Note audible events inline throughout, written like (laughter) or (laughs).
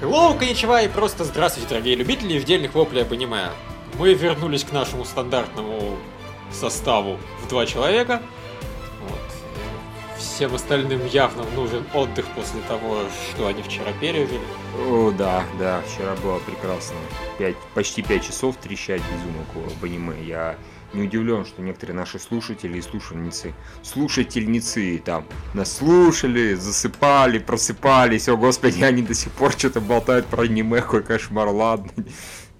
Hello, коничева и просто здравствуйте, дорогие любители вдельных воплей об аниме. Мы вернулись к нашему стандартному составу в два человека. Вот. Всем остальным явно нужен отдых после того, что они вчера пережили. О, да, да, вчера было прекрасно. Пять, почти пять часов трещать без умолку об аниме. Я не удивлен, что некоторые наши слушатели и слушательницы, слушательницы там нас слушали, засыпали, просыпались. О, господи, они до сих пор что-то болтают про аниме, какой кошмар, ладно.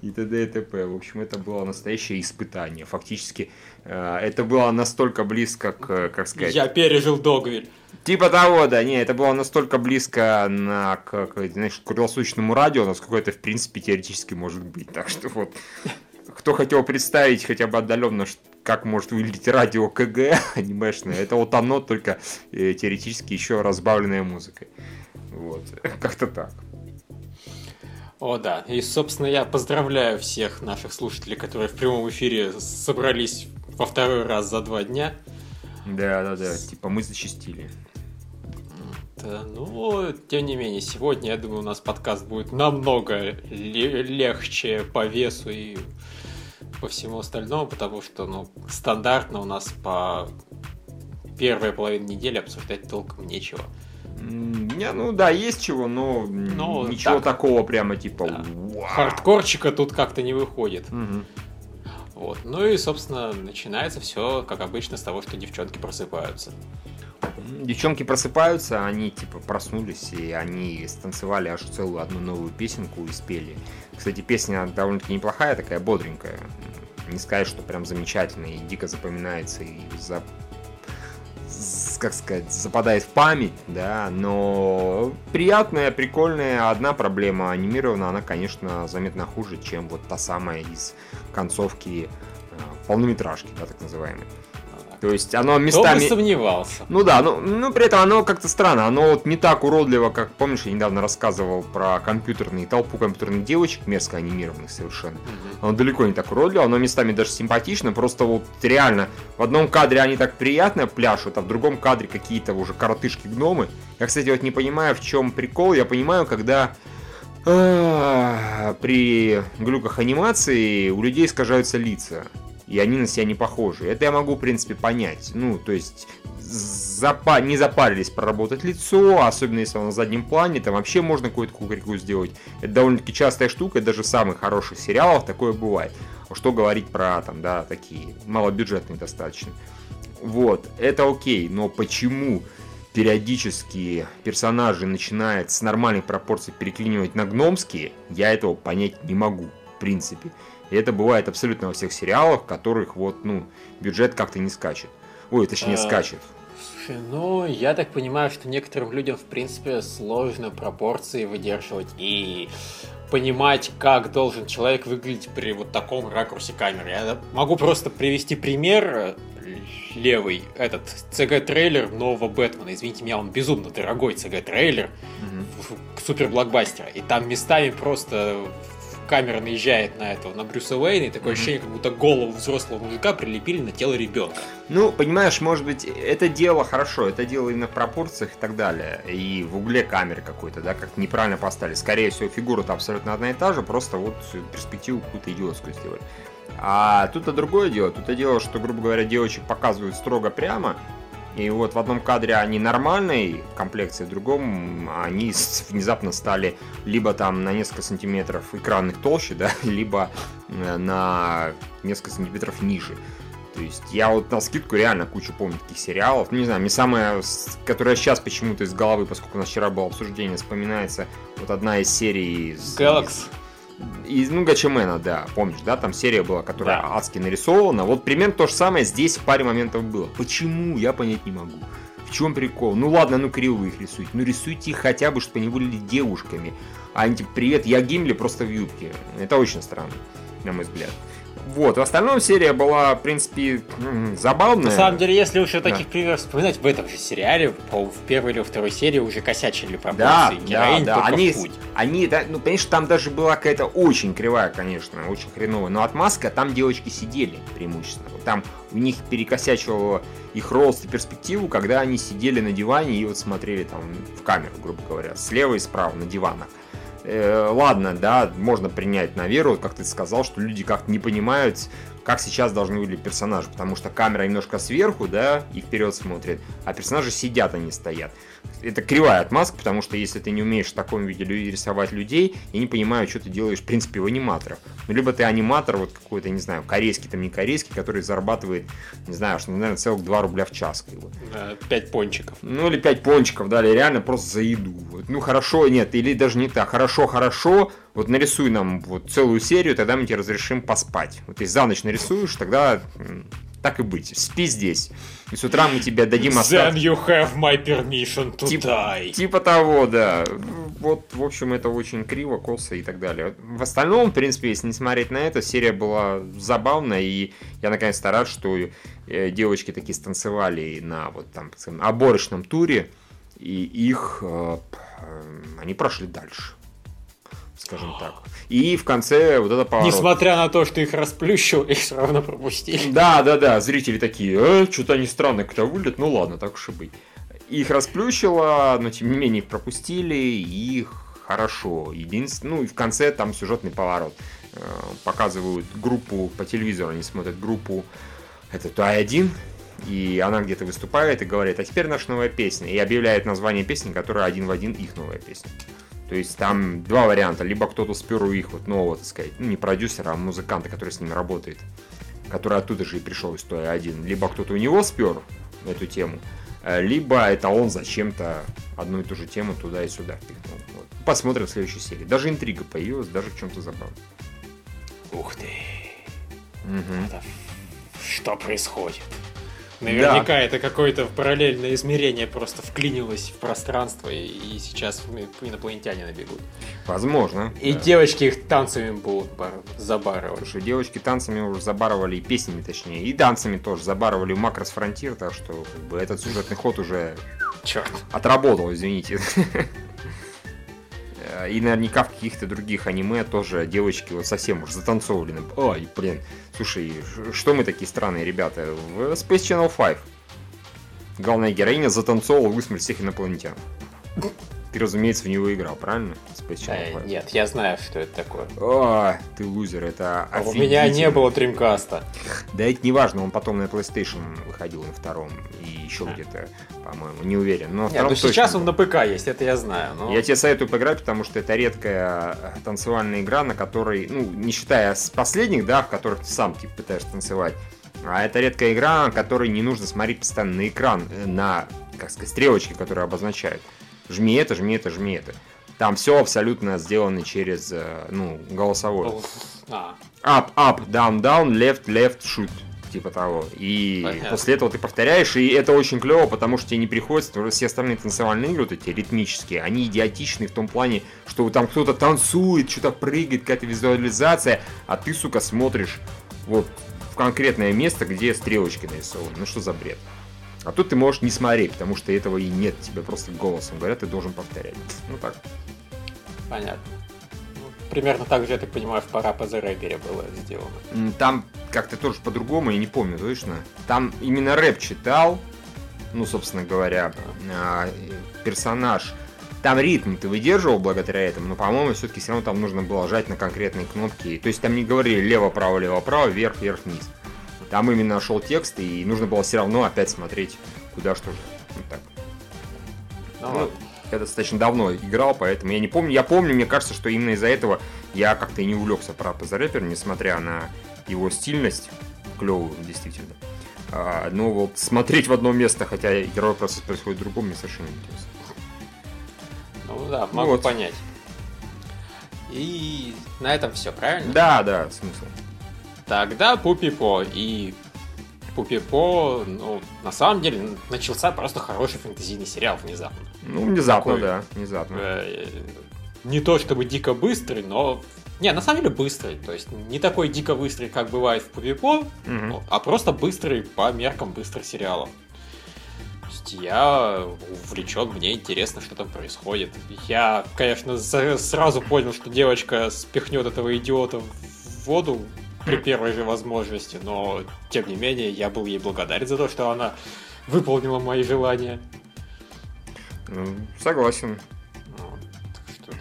И т.д. и т.п. В общем, это было настоящее испытание. Фактически, э, это было настолько близко к, как сказать... Я пережил Догвиль. Типа того, да, не, это было настолько близко на, к, к, знаешь, к круглосуточному радио, насколько это, в принципе, теоретически может быть. Так что вот, кто хотел представить хотя бы отдаленно, как может выглядеть радио КГ (laughs) анимешное, это вот оно, только э, теоретически еще разбавленная музыкой. Вот, (laughs) как-то так. О, да. И, собственно, я поздравляю всех наших слушателей, которые в прямом эфире собрались во второй раз за два дня. Да, да, да. Типа мы зачистили. Да, ну, тем не менее, сегодня, я думаю, у нас подкаст будет намного легче по весу и по всему остальному, потому что, ну, стандартно у нас по первой половине недели обсуждать толком нечего. Не, ну да, есть чего, но ну, ничего так. такого прямо типа. Да. Хардкорчика тут как-то не выходит. Угу. Вот. Ну и, собственно, начинается все, как обычно, с того, что девчонки просыпаются. Девчонки просыпаются, они типа проснулись, и они станцевали аж целую одну новую песенку и спели. Кстати, песня довольно-таки неплохая, такая бодренькая. Не сказать, что прям замечательная и дико запоминается и за как сказать, западает в память, да, но приятная, прикольная. Одна проблема анимирована, она, конечно, заметно хуже, чем вот та самая из концовки э, полнометражки, да, так называемой. То есть оно местами... Кто бы сомневался. Ну да, ну, ну при этом оно как-то странно. Оно вот не так уродливо, как, помнишь, я недавно рассказывал про компьютерные, толпу компьютерных девочек, мерзко анимированных совершенно. Угу. Оно далеко не так уродливо, оно местами даже симпатично, просто вот реально в одном кадре они так приятно пляшут, а в другом кадре какие-то уже коротышки-гномы. Я, кстати, вот не понимаю, в чем прикол. Я понимаю, когда а, при глюках анимации у людей искажаются лица и они на себя не похожи. Это я могу, в принципе, понять. Ну, то есть, запа не запарились проработать лицо, особенно если он на заднем плане, там вообще можно какую-то кукарику сделать. Это довольно-таки частая штука, даже в самых хороших сериалах такое бывает. Что говорить про, там, да, такие малобюджетные достаточно. Вот, это окей, но почему периодически персонажи начинают с нормальных пропорций переклинивать на гномские, я этого понять не могу, в принципе. И это бывает абсолютно во всех сериалах, в которых вот, ну, бюджет как-то не скачет. Ой, точнее, а, скачет. Слушай, ну, я так понимаю, что некоторым людям, в принципе, сложно пропорции выдерживать и понимать, как должен человек выглядеть при вот таком ракурсе камеры. Я могу просто привести пример левый, этот CG-трейлер нового Бэтмена. Извините меня, он безумно дорогой CG-трейлер, mm-hmm. супер блокбастера. И там местами просто камера наезжает на этого, на Брюса Уэйна, и такое mm-hmm. ощущение, как будто голову взрослого мужика прилепили на тело ребенка. Ну, понимаешь, может быть, это дело хорошо, это дело именно в пропорциях и так далее, и в угле камеры какой-то, да, как неправильно поставили. Скорее всего, фигура-то абсолютно одна и та же, просто вот перспективу какую-то идиотскую сделали. А тут-то другое дело. Тут-то дело, что, грубо говоря, девочек показывают строго прямо, и вот в одном кадре они нормальной комплекции, в другом они внезапно стали либо там на несколько сантиметров экранных толще, да, (laughs) либо э, на несколько сантиметров ниже. То есть я вот на скидку реально кучу помню таких сериалов. Ну, не знаю, мне самое, которое сейчас почему-то из головы, поскольку у нас вчера было обсуждение, вспоминается вот одна из серий... Галакс из, ну, Гачемена, да, помнишь, да, там серия была, которая да. адски нарисована. Вот примерно то же самое здесь в паре моментов было. Почему, я понять не могу. В чем прикол? Ну ладно, ну кривые их рисуйте. Ну рисуйте их хотя бы, чтобы они были девушками. А они типа, привет, я Гимли просто в юбке. Это очень странно, на мой взгляд. Вот, в остальном серия была, в принципе, забавная. На самом деле, если уж таких да. примеров вспоминать, в этом же сериале, в первой или второй серии уже косячили пропорции. Да, Героинь да, да. Они, они, да, ну, конечно, там даже была какая-то очень кривая, конечно, очень хреновая, но отмазка, там девочки сидели преимущественно. Там у них перекосячивало их рост и перспективу, когда они сидели на диване и вот смотрели там в камеру, грубо говоря, слева и справа на диванах. Э, ладно, да, можно принять на веру, как ты сказал, что люди как-то не понимают, как сейчас должны выглядеть персонажи, потому что камера немножко сверху, да, и вперед смотрит, а персонажи сидят, они стоят. Это кривая отмазка, потому что если ты не умеешь в таком виде рисовать людей, я не понимаю, что ты делаешь, в принципе, в аниматорах. Ну, либо ты аниматор, вот какой-то, не знаю, корейский, там не корейский, который зарабатывает, не знаю, что, наверное, целых 2 рубля в час. Как бы. 5 пончиков. Ну, или 5 пончиков, да, или реально просто за еду. Вот. Ну, хорошо, нет, или даже не так. Хорошо, хорошо, вот нарисуй нам вот целую серию, тогда мы тебе разрешим поспать. Вот если за ночь нарисуешь, тогда так и быть, спи здесь. И с утра мы тебе дадим остатки. Then you have my permission to Тип, die. Типа того, да. Вот, в общем, это очень криво, косо и так далее. В остальном, в принципе, если не смотреть на это, серия была забавная, и я наконец-то рад, что э, девочки такие станцевали на вот там скажем, оборочном туре, и их э, они прошли дальше скажем так. И в конце вот это поворот. Несмотря на то, что их расплющил, их все равно пропустили. Да, да, да, зрители такие, э, что-то они странно кто вылет, ну ладно, так уж и быть. Их расплющило, но тем не менее их пропустили, и их хорошо. Единственное, ну и в конце там сюжетный поворот. Э, показывают группу по телевизору, они смотрят группу, это Тай-1, и она где-то выступает и говорит, а теперь наша новая песня, и объявляет название песни, которая один в один их новая песня. То есть там два варианта. Либо кто-то спер у их вот нового, так сказать, ну не продюсера, а музыканта, который с ними работает, который оттуда же и пришел из той один. Либо кто-то у него спер эту тему, э, либо это он зачем-то одну и ту же тему туда и сюда впихнул. Вот. Посмотрим в следующей серии. Даже интрига появилась, даже в чем-то забавно. Ух ты. Угу. Что происходит? Наверняка да. это какое-то параллельное измерение просто вклинилось в пространство, и, и сейчас инопланетяне набегут. Возможно. И да. девочки их танцами будут бар... забарывать. Слушай, девочки танцами уже забарывали, и песнями точнее, и танцами тоже забарывали в Макрос Фронтир, так что как бы, этот сюжетный ход уже Черт. отработал, извините. (laughs) И наверняка в каких-то других аниме тоже девочки вот совсем уж затанцовлены. Ой, блин, слушай, что мы такие странные ребята? В Space Channel 5 главная героиня затанцовала высмерть всех инопланетян. Ты, разумеется, в него играл, правильно? Space Channel 5. Э, нет, я знаю, что это такое. О, ты лузер, это а У меня не было Dreamcast. Да это не важно, он потом на PlayStation выходил на втором и еще а. где-то, по-моему, не уверен. Но Нет, ну сейчас он на ПК есть, это я знаю. Но... Я тебе советую поиграть, потому что это редкая э, танцевальная игра, на которой, ну, не считая с последних, да, в которых ты сам типа пытаешься танцевать, а это редкая игра, на которой не нужно смотреть постоянно на экран, э, на, как сказать, стрелочки, которые обозначают жми это, жми это, жми это. Там все абсолютно сделано через, э, ну, голосовой. А. Up, up, down, down, left, left, shoot. Типа того. И Понятно. после этого ты повторяешь, и это очень клево, потому что тебе не приходится, потому что все остальные танцевальные игры, вот эти ритмические, они идиотичны в том плане, что там кто-то танцует, что-то прыгает, какая-то визуализация, а ты, сука, смотришь вот в конкретное место, где стрелочки нарисованы. Ну что за бред? А тут ты можешь не смотреть, потому что этого и нет. Тебе просто голосом говорят, ты должен повторять. Ну так. Понятно. Ну, примерно так же, я так понимаю, в пора по рэпере было сделано. Там как-то тоже по-другому, я не помню точно. Там именно рэп читал, ну, собственно говоря, а, персонаж. Там ритм ты выдерживал благодаря этому, но, по-моему, все-таки все равно там нужно было жать на конкретные кнопки. То есть там не говорили лево-право, лево-право, вверх, вверх, вниз. Там именно шел текст, и нужно было все равно опять смотреть, куда что же. Вот так. Ну, ну, я достаточно давно играл, поэтому я не помню. Я помню, мне кажется, что именно из-за этого я как-то и не увлекся про The Rapper, несмотря на его стильность, клевую, действительно. А, но вот смотреть в одно место, хотя герой просто происходит в другом, мне совершенно не интересно. Ну да, могу вот. понять. И на этом все, правильно? Да, да, смысл. Тогда Пупипо. И Пупипо, ну, на самом деле, начался просто хороший фэнтезийный сериал внезапно. Ну, внезапно, Такой, да, внезапно. Э, не то чтобы дико быстрый, но... Не, на самом деле быстрый. То есть не такой дико быстрый, как бывает в Пупипо, угу. а просто быстрый по меркам быстрых сериалов. То есть я увлечен, мне интересно, что там происходит. Я, конечно, сразу понял, что девочка спихнет этого идиота в воду при первой же возможности, но тем не менее я был ей благодарен за то, что она выполнила мои желания. Ну, согласен. Вот,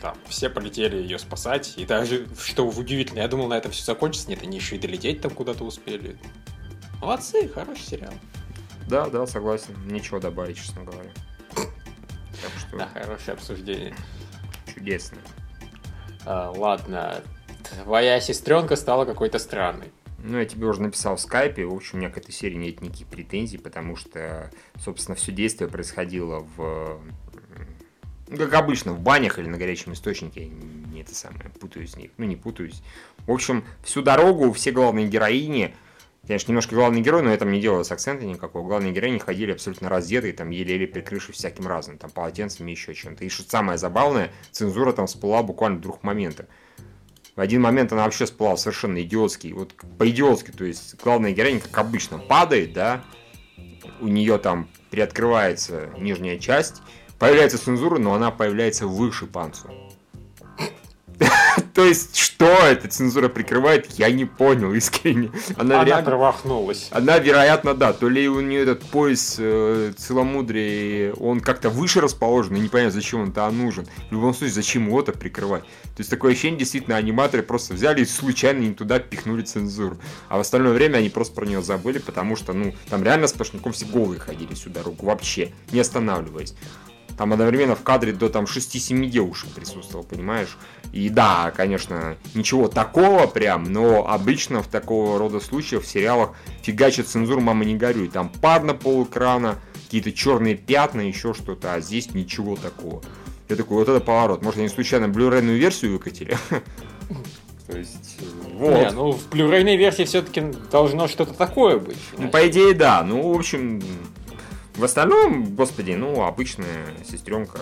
там все полетели ее спасать. И даже, что удивительно, я думал, на этом все закончится. Нет, они еще и долететь там куда-то успели. Молодцы, хороший сериал. Да, да, согласен. Ничего добавить, честно говоря. Так что... Да, хорошее обсуждение. Чудесно. А, ладно, твоя сестренка стала какой-то странной. Ну, я тебе уже написал в скайпе. В общем, у меня к этой серии нет никаких претензий, потому что, собственно, все действие происходило в... Как обычно, в банях или на горячем источнике. Я не это самое, путаюсь в них. Ну, не путаюсь. В общем, всю дорогу все главные героини Конечно, немножко главный герой, но этом не делалось акцента никакого. Главные героини ходили абсолютно раздетые, там еле-еле прикрывшись всяким разным, там полотенцами еще чем-то. И что самое забавное, цензура там всплыла буквально в двух моментах. В один момент она вообще всплыла совершенно идиотский, вот по-идиотски, то есть главная героиня, как обычно, падает, да, у нее там приоткрывается нижняя часть, появляется цензура, но она появляется выше панцу. (laughs) То есть, что эта цензура прикрывает, я не понял (laughs) искренне. Она, она вероятно, промахнулась. Она, вероятно, да. То ли у нее этот пояс э, целомудрия, он как-то выше расположен, и непонятно, зачем он там нужен. В любом случае, зачем его то прикрывать? То есть, такое ощущение, действительно, аниматоры просто взяли и случайно не туда пихнули цензуру. А в остальное время они просто про нее забыли, потому что, ну, там реально сплошняком все голые ходили всю дорогу, вообще, не останавливаясь. Там одновременно в кадре до там 6-7 девушек присутствовал, понимаешь? И да, конечно, ничего такого прям, но обычно в такого рода случаях в сериалах фигачит цензуру «Мама, не горюй». Там пар на пол экрана, какие-то черные пятна, еще что-то, а здесь ничего такого. Я такой, вот это поворот. Может, они случайно blu версию выкатили? (laughs) То есть, вот. Не, ну, в blu версии все-таки должно что-то такое быть. Ну, по идее, да. Ну, в общем, в остальном, господи, ну, обычная сестренка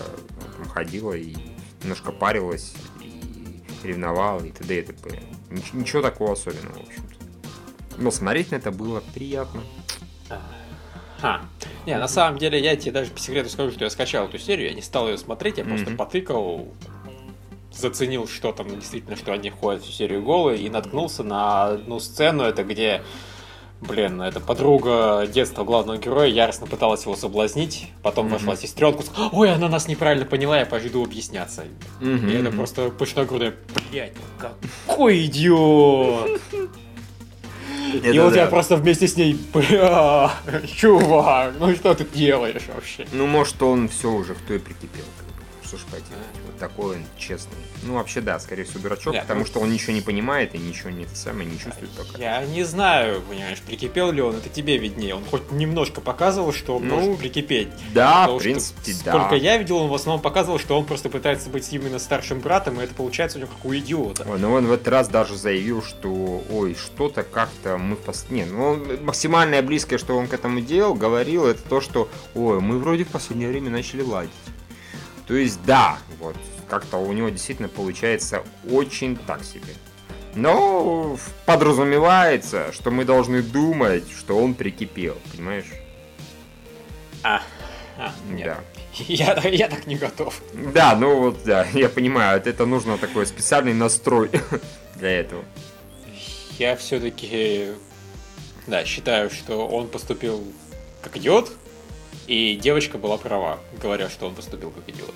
там ходила и немножко парилась, и ревновала, и т.д. и т.п. Ничего, ничего такого особенного, в общем-то. Но смотреть на это было приятно. А, не, на самом деле, я тебе даже по секрету скажу, что я скачал эту серию, я не стал ее смотреть, я mm-hmm. просто потыкал, заценил, что там действительно, что они ходят всю серию голые, и наткнулся на одну сцену, это где Блин, это подруга детства главного героя яростно пыталась его соблазнить, потом mm-hmm. вошла сестренка, сказала, ой, она нас неправильно поняла, я пойду объясняться. Mm-hmm. И это просто пышногрудая, блядь, какой идиот! (laughs) И вот я просто вместе с ней, бля, чувак, ну что ты делаешь вообще? Ну, может, он все уже в той прикипел ж поделать. Вот такой он честный. Ну, вообще, да, скорее всего, дурачок, Нет, потому ну... что он ничего не понимает и ничего не, самое, не чувствует пока. Я не знаю, понимаешь, прикипел ли он, это тебе виднее. Он хоть немножко показывал, что он ну, может прикипеть. Да, Потому в принципе, что, да. Сколько я видел, он в основном показывал, что он просто пытается быть именно старшим братом, и это получается у него как у идиота. Ой, ну он в этот раз даже заявил, что, ой, что-то как-то мы... Пос... Не, ну, он, максимальное близкое, что он к этому делал, говорил, это то, что, ой, мы вроде в последнее время начали ладить. То есть, да, вот, как-то у него действительно получается очень так себе. Но подразумевается, что мы должны думать, что он прикипел, понимаешь? А, а нет. Да. (laughs) Я, я так не готов. Да, ну вот, да, я понимаю, это нужно такой специальный настрой (laughs) для этого. Я все-таки, да, считаю, что он поступил как идиот, и девочка была права, говоря, что он поступил как идиот.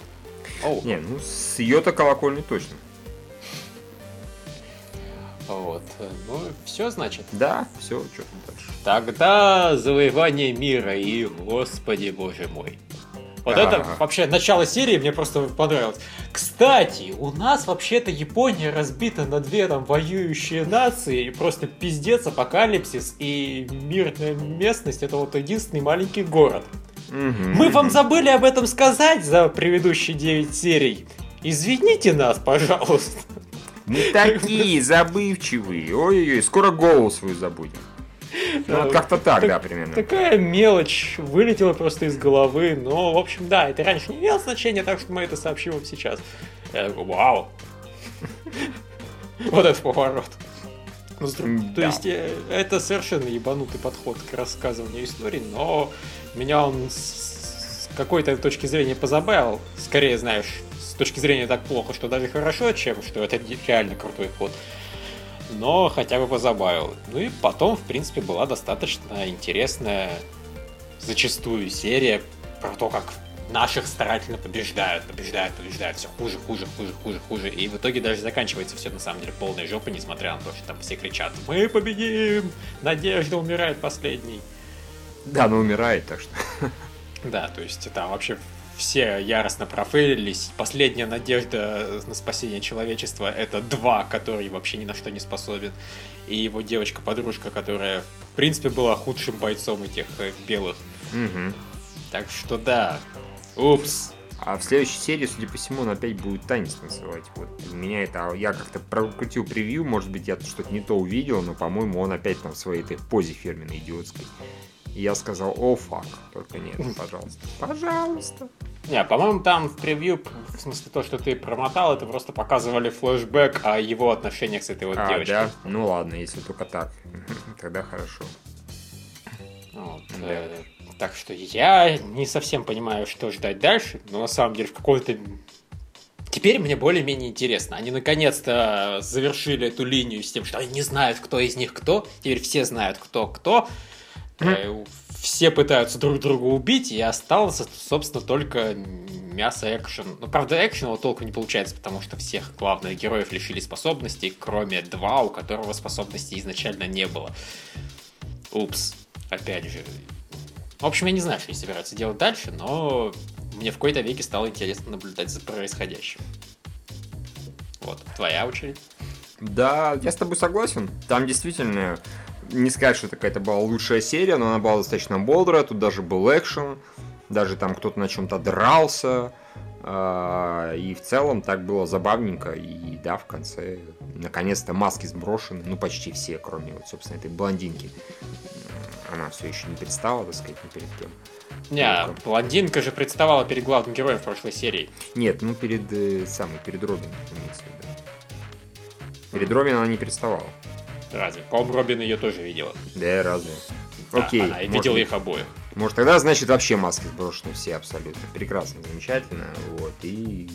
Оу. Не, ну с ее-то колокольни точно. Вот. Ну, все значит. Да, все, что там дальше. Тогда завоевание мира и, господи боже мой. Вот А-а-а. это вообще начало серии мне просто понравилось. Кстати, у нас вообще-то Япония разбита на две там воюющие нации. Просто пиздец, апокалипсис и мирная местность это вот единственный маленький город. Мы вам забыли об этом сказать за предыдущие 9 серий. Извините нас, пожалуйста. Мы такие забывчивые. Ой-ой-ой, скоро голову свою забудем. Ну, вот как-то так, так, да, примерно. Такая мелочь вылетела просто из головы. Но, в общем, да, это раньше не имело значения, так что мы это сообщим вам сейчас. Я такой, вау. (laughs) Вот этот поворот. Ну, то есть, э, это совершенно ебанутый подход к рассказыванию истории, но меня он с какой-то точки зрения позабавил. Скорее, знаешь, с точки зрения так плохо, что даже хорошо, чем что это реально крутой ход. Но хотя бы позабавил. Ну и потом, в принципе, была достаточно интересная зачастую серия про то, как наших старательно побеждают, побеждают, побеждают, все хуже, хуже, хуже, хуже, хуже. И в итоге даже заканчивается все на самом деле полной жопой, несмотря на то, что там все кричат «Мы победим! Надежда умирает последний!» Да, но умирает, так что... Да, то есть там вообще все яростно профейлились. Последняя надежда на спасение человечества — это два, который вообще ни на что не способен. И его девочка-подружка, которая, в принципе, была худшим бойцом этих э, белых. Угу. Так что да, упс. А в следующей серии, судя по всему, он опять будет танец танцевать. Вот меня это... Я как-то прокрутил превью, может быть, я что-то не то увидел, но, по-моему, он опять там в своей этой позе фирменной идиотской. И я сказал, о, фак, только нет, пожалуйста. Пожалуйста. Не, по-моему, там в превью, в смысле то, что ты промотал, это просто показывали флешбэк о его отношениях с этой вот а, девочкой. да? Ну ладно, если только так. (laughs) Тогда хорошо. Вот, да. э, так что я не совсем понимаю, что ждать дальше, но на самом деле в какой-то Теперь мне более-менее интересно. Они наконец-то завершили эту линию с тем, что они не знают, кто из них кто. Теперь все знают, кто кто. Mm-hmm. Все пытаются друг друга убить, и остался, собственно, только мясо экшен. Ну, правда, экшена толком не получается, потому что всех главных героев лишили способностей, кроме два, у которого способностей изначально не было. Упс. Опять же. В общем, я не знаю, что они собираются делать дальше, но мне в какой-то веке стало интересно наблюдать за происходящим. Вот, твоя очередь. Да, я с тобой согласен. Там действительно не сказать, что это какая-то была лучшая серия, но она была достаточно бодрая, тут даже был экшен, даже там кто-то на чем-то дрался, а, и в целом так было забавненько, и да, в конце наконец-то маски сброшены, ну почти все, кроме вот, собственно, этой блондинки. Она все еще не предстала, так сказать, ни перед кем. Не, ну, блондинка же представала перед главным героем в прошлой серии. Нет, ну перед э, самой, перед Робином, имеется в виду. Перед Робином она не представала. Разве? По-моему, Робин ее тоже видела. Да, разве? Да, Окей. Она видела их обоих. Может, тогда, значит, вообще маски сброшены все абсолютно. Прекрасно, замечательно. Вот. И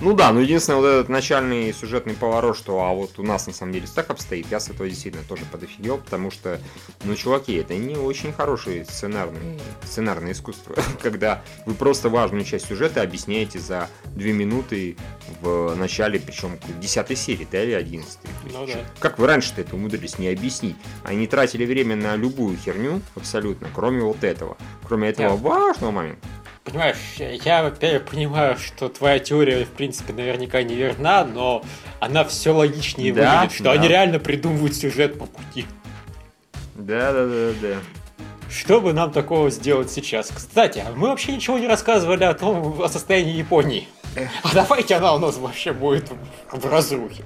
ну да, ну единственное, вот этот начальный сюжетный поворот, что а вот у нас на самом деле так обстоит, я с этого действительно тоже подофигел, потому что, ну, чуваки, это не очень хорошее сценарное, сценарное искусство, (laughs) когда вы просто важную часть сюжета объясняете за две минуты в начале, причем 10 серии, да, или 11 ну, да. Как вы раньше-то это умудрились не объяснить? Они тратили время на любую херню, абсолютно, кроме вот этого. Кроме этого Нет. важного момента. Понимаешь, я, во-первых, понимаю, что твоя теория, в принципе, наверняка не верна, но она все логичнее да, выглядит, что да. они реально придумывают сюжет по пути. Да, да, да, да. Что бы нам такого сделать сейчас? Кстати, мы вообще ничего не рассказывали о том, о состоянии Японии. А давайте она у нас вообще будет в разрухе.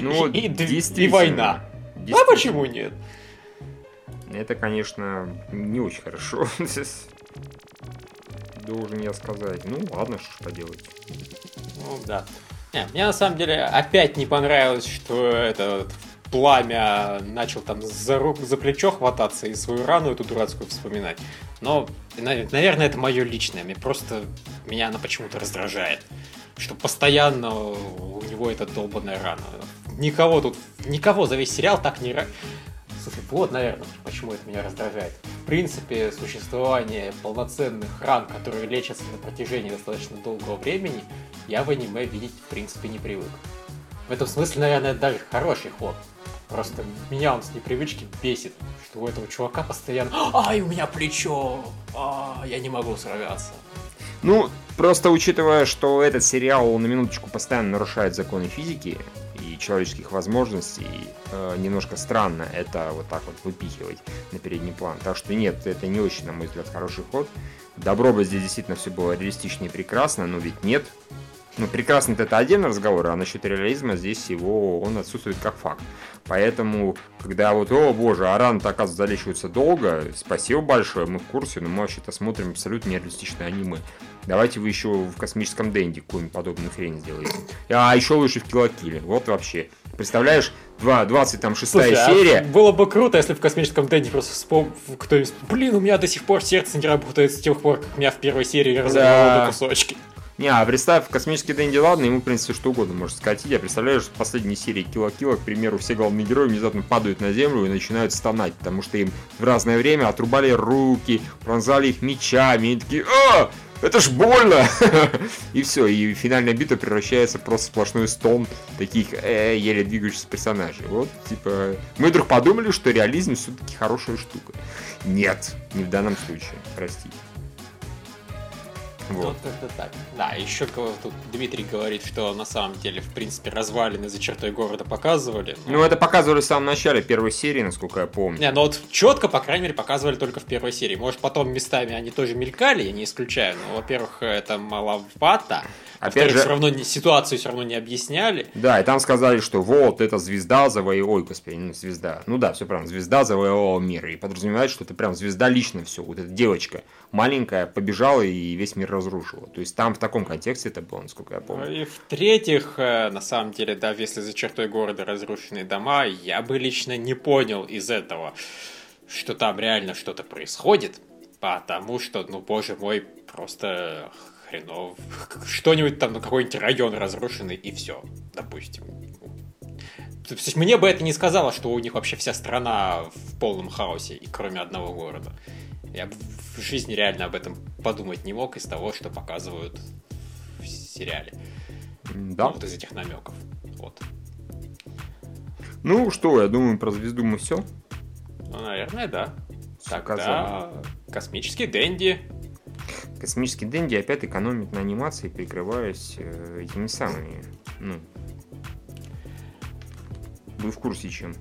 Ну, и, и, и война. А почему нет? Это, конечно, не очень хорошо. (laughs) должен я сказать. Ну ладно, что ж поделать. Ну да. Не, мне на самом деле опять не понравилось, что это пламя начал там за руку, за плечо хвататься и свою рану эту дурацкую вспоминать. Но, наверное, это мое личное. Мне просто меня она почему-то раздражает. Что постоянно у него эта долбанная рана. Никого тут, никого за весь сериал так не... Слушай, вот, наверное, почему это меня раздражает. Принципе, существование полноценных ран, которые лечатся на протяжении достаточно долгого времени, я в аниме видеть, в принципе, не привык. В этом смысле, наверное, даже хороший ход. Просто меня он с непривычки бесит, что у этого чувака постоянно «Ай, у меня плечо! А, я не могу сражаться!» Ну, просто учитывая, что этот сериал на минуточку постоянно нарушает законы физики, человеческих возможностей э, немножко странно это вот так вот выпихивать на передний план. Так что нет, это не очень, на мой взгляд, хороший ход. Добро бы здесь действительно все было реалистично и прекрасно, но ведь нет. Ну, прекрасно это отдельный разговор, а насчет реализма здесь его, он отсутствует как факт. Поэтому, когда вот, о боже, а раны оказывается, залечиваются долго, спасибо большое, мы в курсе, но мы вообще-то смотрим абсолютно нереалистичное аниме. Давайте вы еще в космическом Дэнди какую-нибудь подобную хрень сделаете. А еще лучше в Килокиле. Вот вообще. Представляешь, 26 там шестая Слушай, а серия. А было бы круто, если в космическом Дэнди просто вспом... кто-нибудь... Блин, у меня до сих пор сердце не работает с тех пор, как меня в первой серии разорвало да. на кусочки. Не, а представь, космический Дэнди, ладно, ему, в принципе, что угодно может скатить. Я представляю, что в последней серии Кило Кило, к примеру, все главные герои внезапно падают на землю и начинают стонать, потому что им в разное время отрубали руки, пронзали их мечами, и такие, а, это ж больно! (laughs) и все, и финальная битва превращается просто в сплошной стон таких э, еле двигающихся персонажей. Вот, типа, мы вдруг подумали, что реализм все-таки хорошая штука. Нет, не в данном случае, простите. Вот. это так. Да, еще тут Дмитрий говорит, что на самом деле, в принципе, развалины за чертой города показывали. Ну, это показывали в самом начале первой серии, насколько я помню. Не, ну вот четко, по крайней мере, показывали только в первой серии. Может, потом местами они тоже мелькали, я не исключаю. Но, во-первых, это маловато. Опять же, все равно ситуацию все равно не объясняли. Да, и там сказали, что вот, эта звезда завоевала, ой, господи, ну звезда, ну да, все правильно, звезда завоевала мир, и подразумевает, что это прям звезда лично все, вот эта девочка маленькая побежала и весь мир разрушила. То есть там в таком контексте это было, насколько я помню. И в-третьих, э, на самом деле, даже если за чертой города разрушенные дома, я бы лично не понял из этого, что там реально что-то происходит, потому что, ну, боже мой, просто хренов. Что-нибудь там, ну, какой-нибудь район разрушенный, и все, допустим. То есть мне бы это не сказало, что у них вообще вся страна в полном хаосе, и кроме одного города. Я в жизни реально об этом подумать не мог из того, что показывают в сериале. Да. Вот из этих намеков. Вот. Ну что, я думаю, про звезду мы все. Ну, наверное, да. Тогда космический Дэнди Космический Дэнди опять экономит на анимации, прикрываясь э, этими самыми. Ну, вы в курсе чем?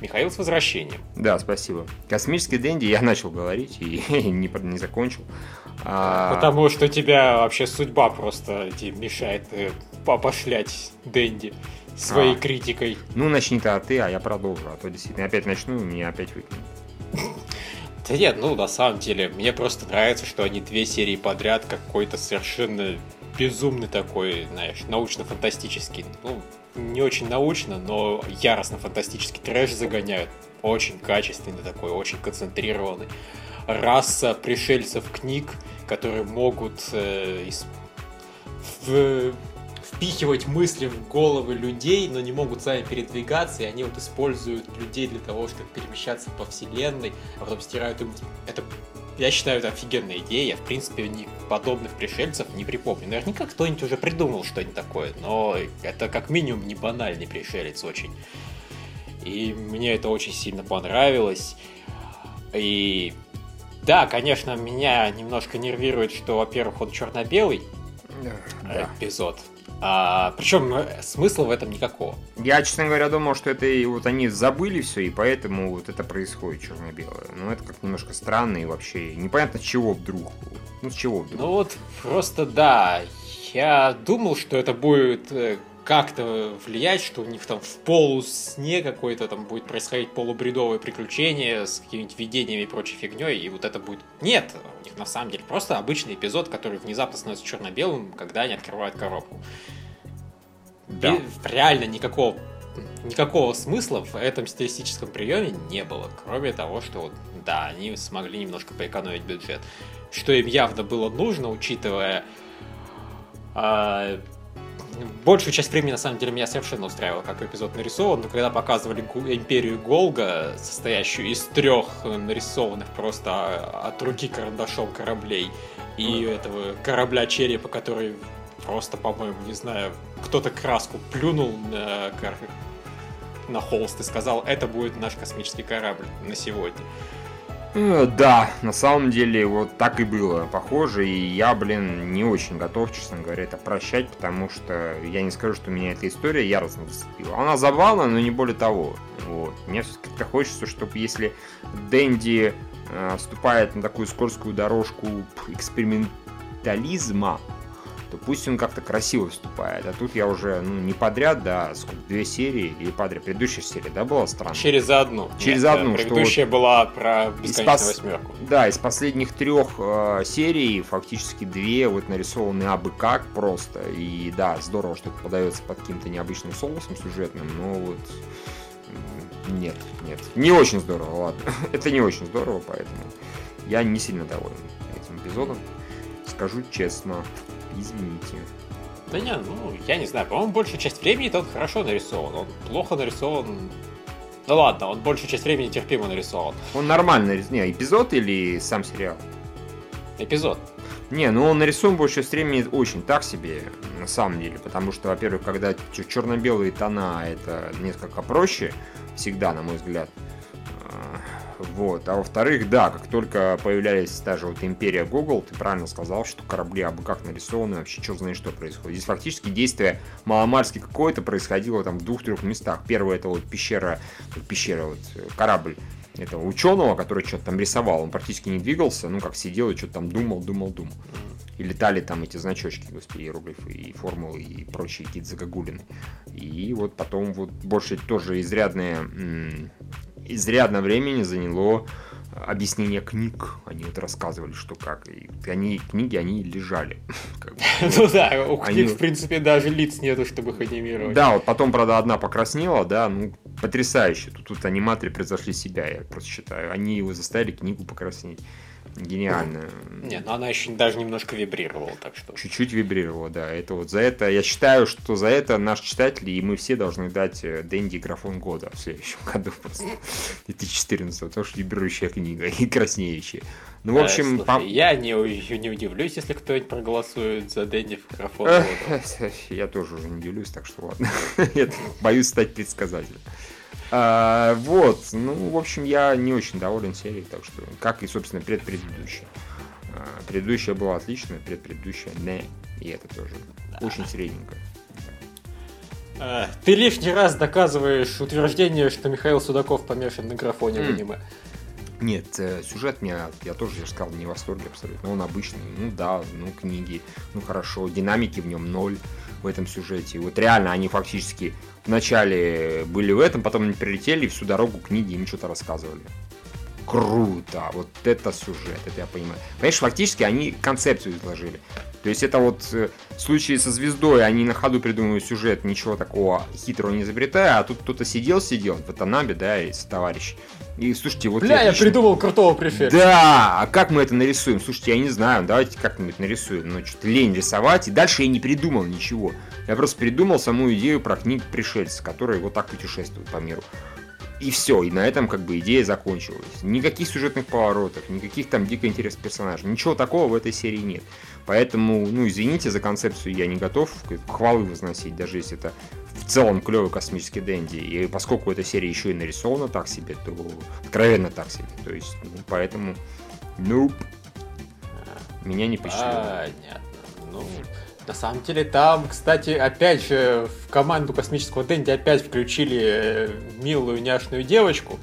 Михаил с возвращением. Да, спасибо. Космический Дэнди я начал говорить и (laughs) не, не закончил. А... Потому что тебя вообще судьба просто тебе мешает э, попошлять Дэнди своей а. критикой. Ну, начни-то ты, а я продолжу. А то действительно опять начну, и меня опять выкинут. (laughs) Да нет, ну на самом деле, мне просто нравится, что они две серии подряд какой-то совершенно безумный такой, знаешь, научно-фантастический, ну, не очень научно, но яростно-фантастический трэш загоняют. Очень качественный такой, очень концентрированный. Раса пришельцев книг, которые могут э, из... в впихивать мысли в головы людей, но не могут сами передвигаться, и они вот используют людей для того, чтобы перемещаться по вселенной, а потом стирают им... Это я считаю, это офигенная идея. Я, в принципе, ни подобных пришельцев не припомню. Наверняка кто-нибудь уже придумал что-нибудь такое, но это как минимум не банальный пришелец очень. И мне это очень сильно понравилось. И да, конечно, меня немножко нервирует, что, во-первых, он черно-белый да. эпизод. А, причем э, смысла в этом никакого. Я, честно говоря, думал, что это и вот они забыли все, и поэтому вот это происходит черно-белое. Но это как немножко странно и вообще непонятно, с чего вдруг. Ну, с чего вдруг. Ну вот, просто да. Я думал, что это будет э, как-то влиять, что у них там в полусне какой-то там будет происходить полубредовое приключение с какими-нибудь видениями и прочей фигней, и вот это будет... Нет, у них на самом деле просто обычный эпизод, который внезапно становится черно-белым, когда они открывают коробку. Да. Реально никакого никакого смысла в этом стилистическом приеме не было, кроме того, что вот, да, они смогли немножко поэкономить бюджет. Что им явно было нужно, учитывая э, большую часть времени, на самом деле, меня совершенно устраивало, как эпизод нарисован, но когда показывали Империю Голга, состоящую из трех нарисованных просто от руки карандашом кораблей, и этого корабля черепа, который просто, по-моему, не знаю, кто-то краску плюнул на, на холст и сказал, это будет наш космический корабль на сегодня. Э, да, на самом деле вот так и было, похоже, и я, блин, не очень готов, честно говоря, это прощать, потому что я не скажу, что меня эта история яростно зацепила. Она забавна, но не более того. Вот. Мне все-таки хочется, чтобы если Дэнди э, вступает на такую скользкую дорожку экспериментализма, то пусть он как-то красиво вступает. А тут я уже, ну, не подряд, да, сколько, две серии или подряд. Предыдущая серия, да, была странная? Через одну. Через Нет, одну. Предыдущая что была про бесконечную пос... восьмерку. Да, из последних трех э, серий фактически две вот нарисованы абы как просто. И да, здорово, что это подается под каким-то необычным соусом сюжетным, но вот нет, нет. Не очень здорово, ладно. (laughs) это не очень здорово, поэтому я не сильно доволен этим эпизодом. Скажу честно. Извините. Да не, ну, я не знаю, по-моему, большую часть времени он хорошо нарисован. Он плохо нарисован. Ну ладно, он большую часть времени терпимо нарисован. Он нормально нарисован. Не, эпизод или сам сериал? Эпизод. Не, ну он нарисован большей часть времени очень так себе, на самом деле, потому что, во-первых, когда черно-белые тона, это несколько проще, всегда, на мой взгляд. Вот. А во-вторых, да, как только появлялись даже вот Империя Google, ты правильно сказал, что корабли абы как нарисованы, вообще черт знает, что происходит. Здесь фактически действие маломальски какое-то происходило там в двух-трех местах. Первое это вот пещера, пещера, вот корабль этого ученого, который что-то там рисовал, он практически не двигался, ну как сидел и что-то там думал, думал, думал. И летали там эти значочки, господи, иероглифы и формулы и прочие какие-то загогулины. И вот потом вот больше тоже изрядное, изрядно времени заняло объяснение книг. Они вот рассказывали, что как. И они, книги, они лежали. (laughs) (laughs) Ну да, у книг, в принципе, даже лиц нету, чтобы их анимировать. Да, вот потом, правда, одна покраснела, да, ну, потрясающе. Тут, тут аниматоры превзошли себя, я просто считаю. Они его заставили книгу покраснеть. Гениально. Нет, но она еще даже немножко вибрировала, так что. Чуть-чуть вибрировала, да. Это вот за это, я считаю, что за это наш читатель и мы все должны дать э, Дэнди графон года в следующем (laughs) году просто. 2014, потому что вибрирующая книга и краснеющая. Ну, в э, общем... Слушай, по... Я не, не удивлюсь, если кто-нибудь проголосует за Дэнди в графон года. (laughs) Я тоже уже не удивлюсь, так что ладно. (laughs) Я боюсь стать предсказателем. А, вот, ну, в общем, я не очень доволен серией, так что, как и, собственно, предпредыдущая. А, предыдущая была отличная, предпредыдущая не, и это тоже да. очень средненько. А, ты лишний раз доказываешь утверждение, что Михаил Судаков помешан на графоне mm. в аниме. Нет, э, сюжет меня, я тоже я сказал, не в восторге абсолютно. Он обычный, ну да, ну книги, ну хорошо, динамики в нем ноль в этом сюжете. Вот реально они фактически вначале были в этом, потом они прилетели и всю дорогу книги им что-то рассказывали. Круто, вот это сюжет, это я понимаю. Понимаешь, фактически они концепцию изложили. То есть это вот э, в случае со звездой, они на ходу придумывают сюжет, ничего такого хитрого не изобретая, а тут кто-то сидел-сидел в Атанабе, да, и товарищ. И слушайте, вот... Бля, я, я придумал крутого префекта. Да, а как мы это нарисуем? Слушайте, я не знаю, давайте как-нибудь нарисуем. Ну, что-то лень рисовать, и дальше я не придумал ничего. Я просто придумал саму идею про книг пришельца, которые вот так путешествуют по миру. И все, и на этом как бы идея закончилась. Никаких сюжетных поворотов, никаких там дико интересных персонажей. Ничего такого в этой серии нет. Поэтому, ну, извините за концепцию, я не готов хвалы возносить, даже если это в целом клевый космический Дэнди. И поскольку эта серия еще и нарисована так себе, то откровенно так себе. То есть, ну, поэтому, ну, меня не впечатлило. Понятно. Ну, на самом деле там, кстати, опять же в команду космического Дэнди опять включили э, милую няшную девочку.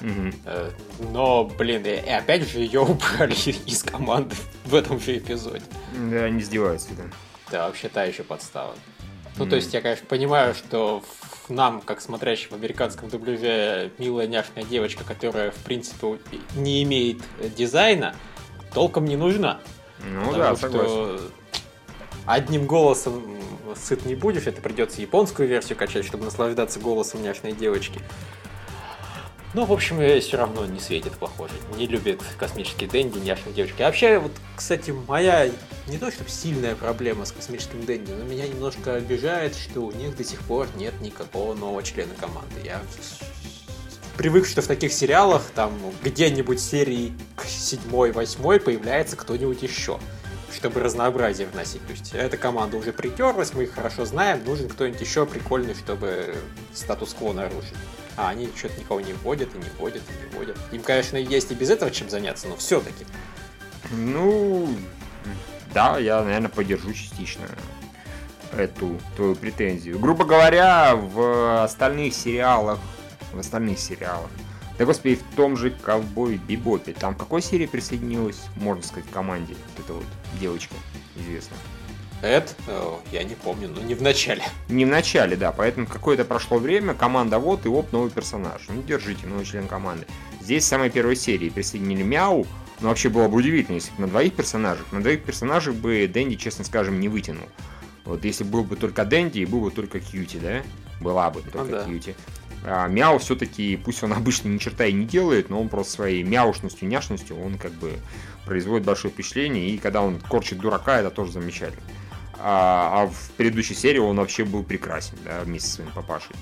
Угу. Но, блин, и опять же ее убрали (laughs) из команды в этом же эпизоде. Да, они издеваются, да. Да, вообще та еще подстава. Ну, mm. то есть я, конечно, понимаю, что нам, как смотрящим в американском дубляже, милая няшная девочка, которая, в принципе, не имеет дизайна, толком не нужна. Ну да, согласен. Одним голосом сыт не будешь, это придется японскую версию качать, чтобы наслаждаться голосом няшной девочки. Но, в общем, все равно не светит, похоже. Не любит космические Дэнди, няшные девочки. А вообще, вот, кстати, моя не то чтобы сильная проблема с космическим Дэнди, но меня немножко обижает, что у них до сих пор нет никакого нового члена команды. Я привык, что в таких сериалах там где-нибудь серии к седьмой-восьмой появляется кто-нибудь еще чтобы разнообразие вносить. То есть эта команда уже притерлась, мы их хорошо знаем, нужен кто-нибудь еще прикольный, чтобы статус-кво нарушить. А они что-то никого не вводят, и не вводят, и не вводят. Им, конечно, есть и без этого чем заняться, но все-таки. Ну, да, я, наверное, поддержу частично эту твою претензию. Грубо говоря, в остальных сериалах, в остальных сериалах, да господи, в том же Ковбой Бибопе, там какой серии присоединилась, можно сказать, в команде вот эта вот девочка известная? Эд? О, я не помню, но не в начале. Не в начале, да. Поэтому какое-то прошло время, команда вот, и оп, новый персонаж. Ну, держите, новый член команды. Здесь в самой первой серии присоединили Мяу. Ну, вообще было бы удивительно, если бы на двоих персонажах. На двоих персонажей бы Дэнди, честно скажем, не вытянул. Вот если был бы только Дэнди и был бы только Кьюти, да? Была бы только ну, да. Кьюти. А Мяу все-таки, пусть он (laughs) обычно ни черта и не делает, но он просто своей мяушностью, няшностью, он как бы производит большое впечатление. И когда он корчит дурака, это тоже замечательно. А, а в предыдущей серии он вообще был прекрасен, да, вместе со своим папашей.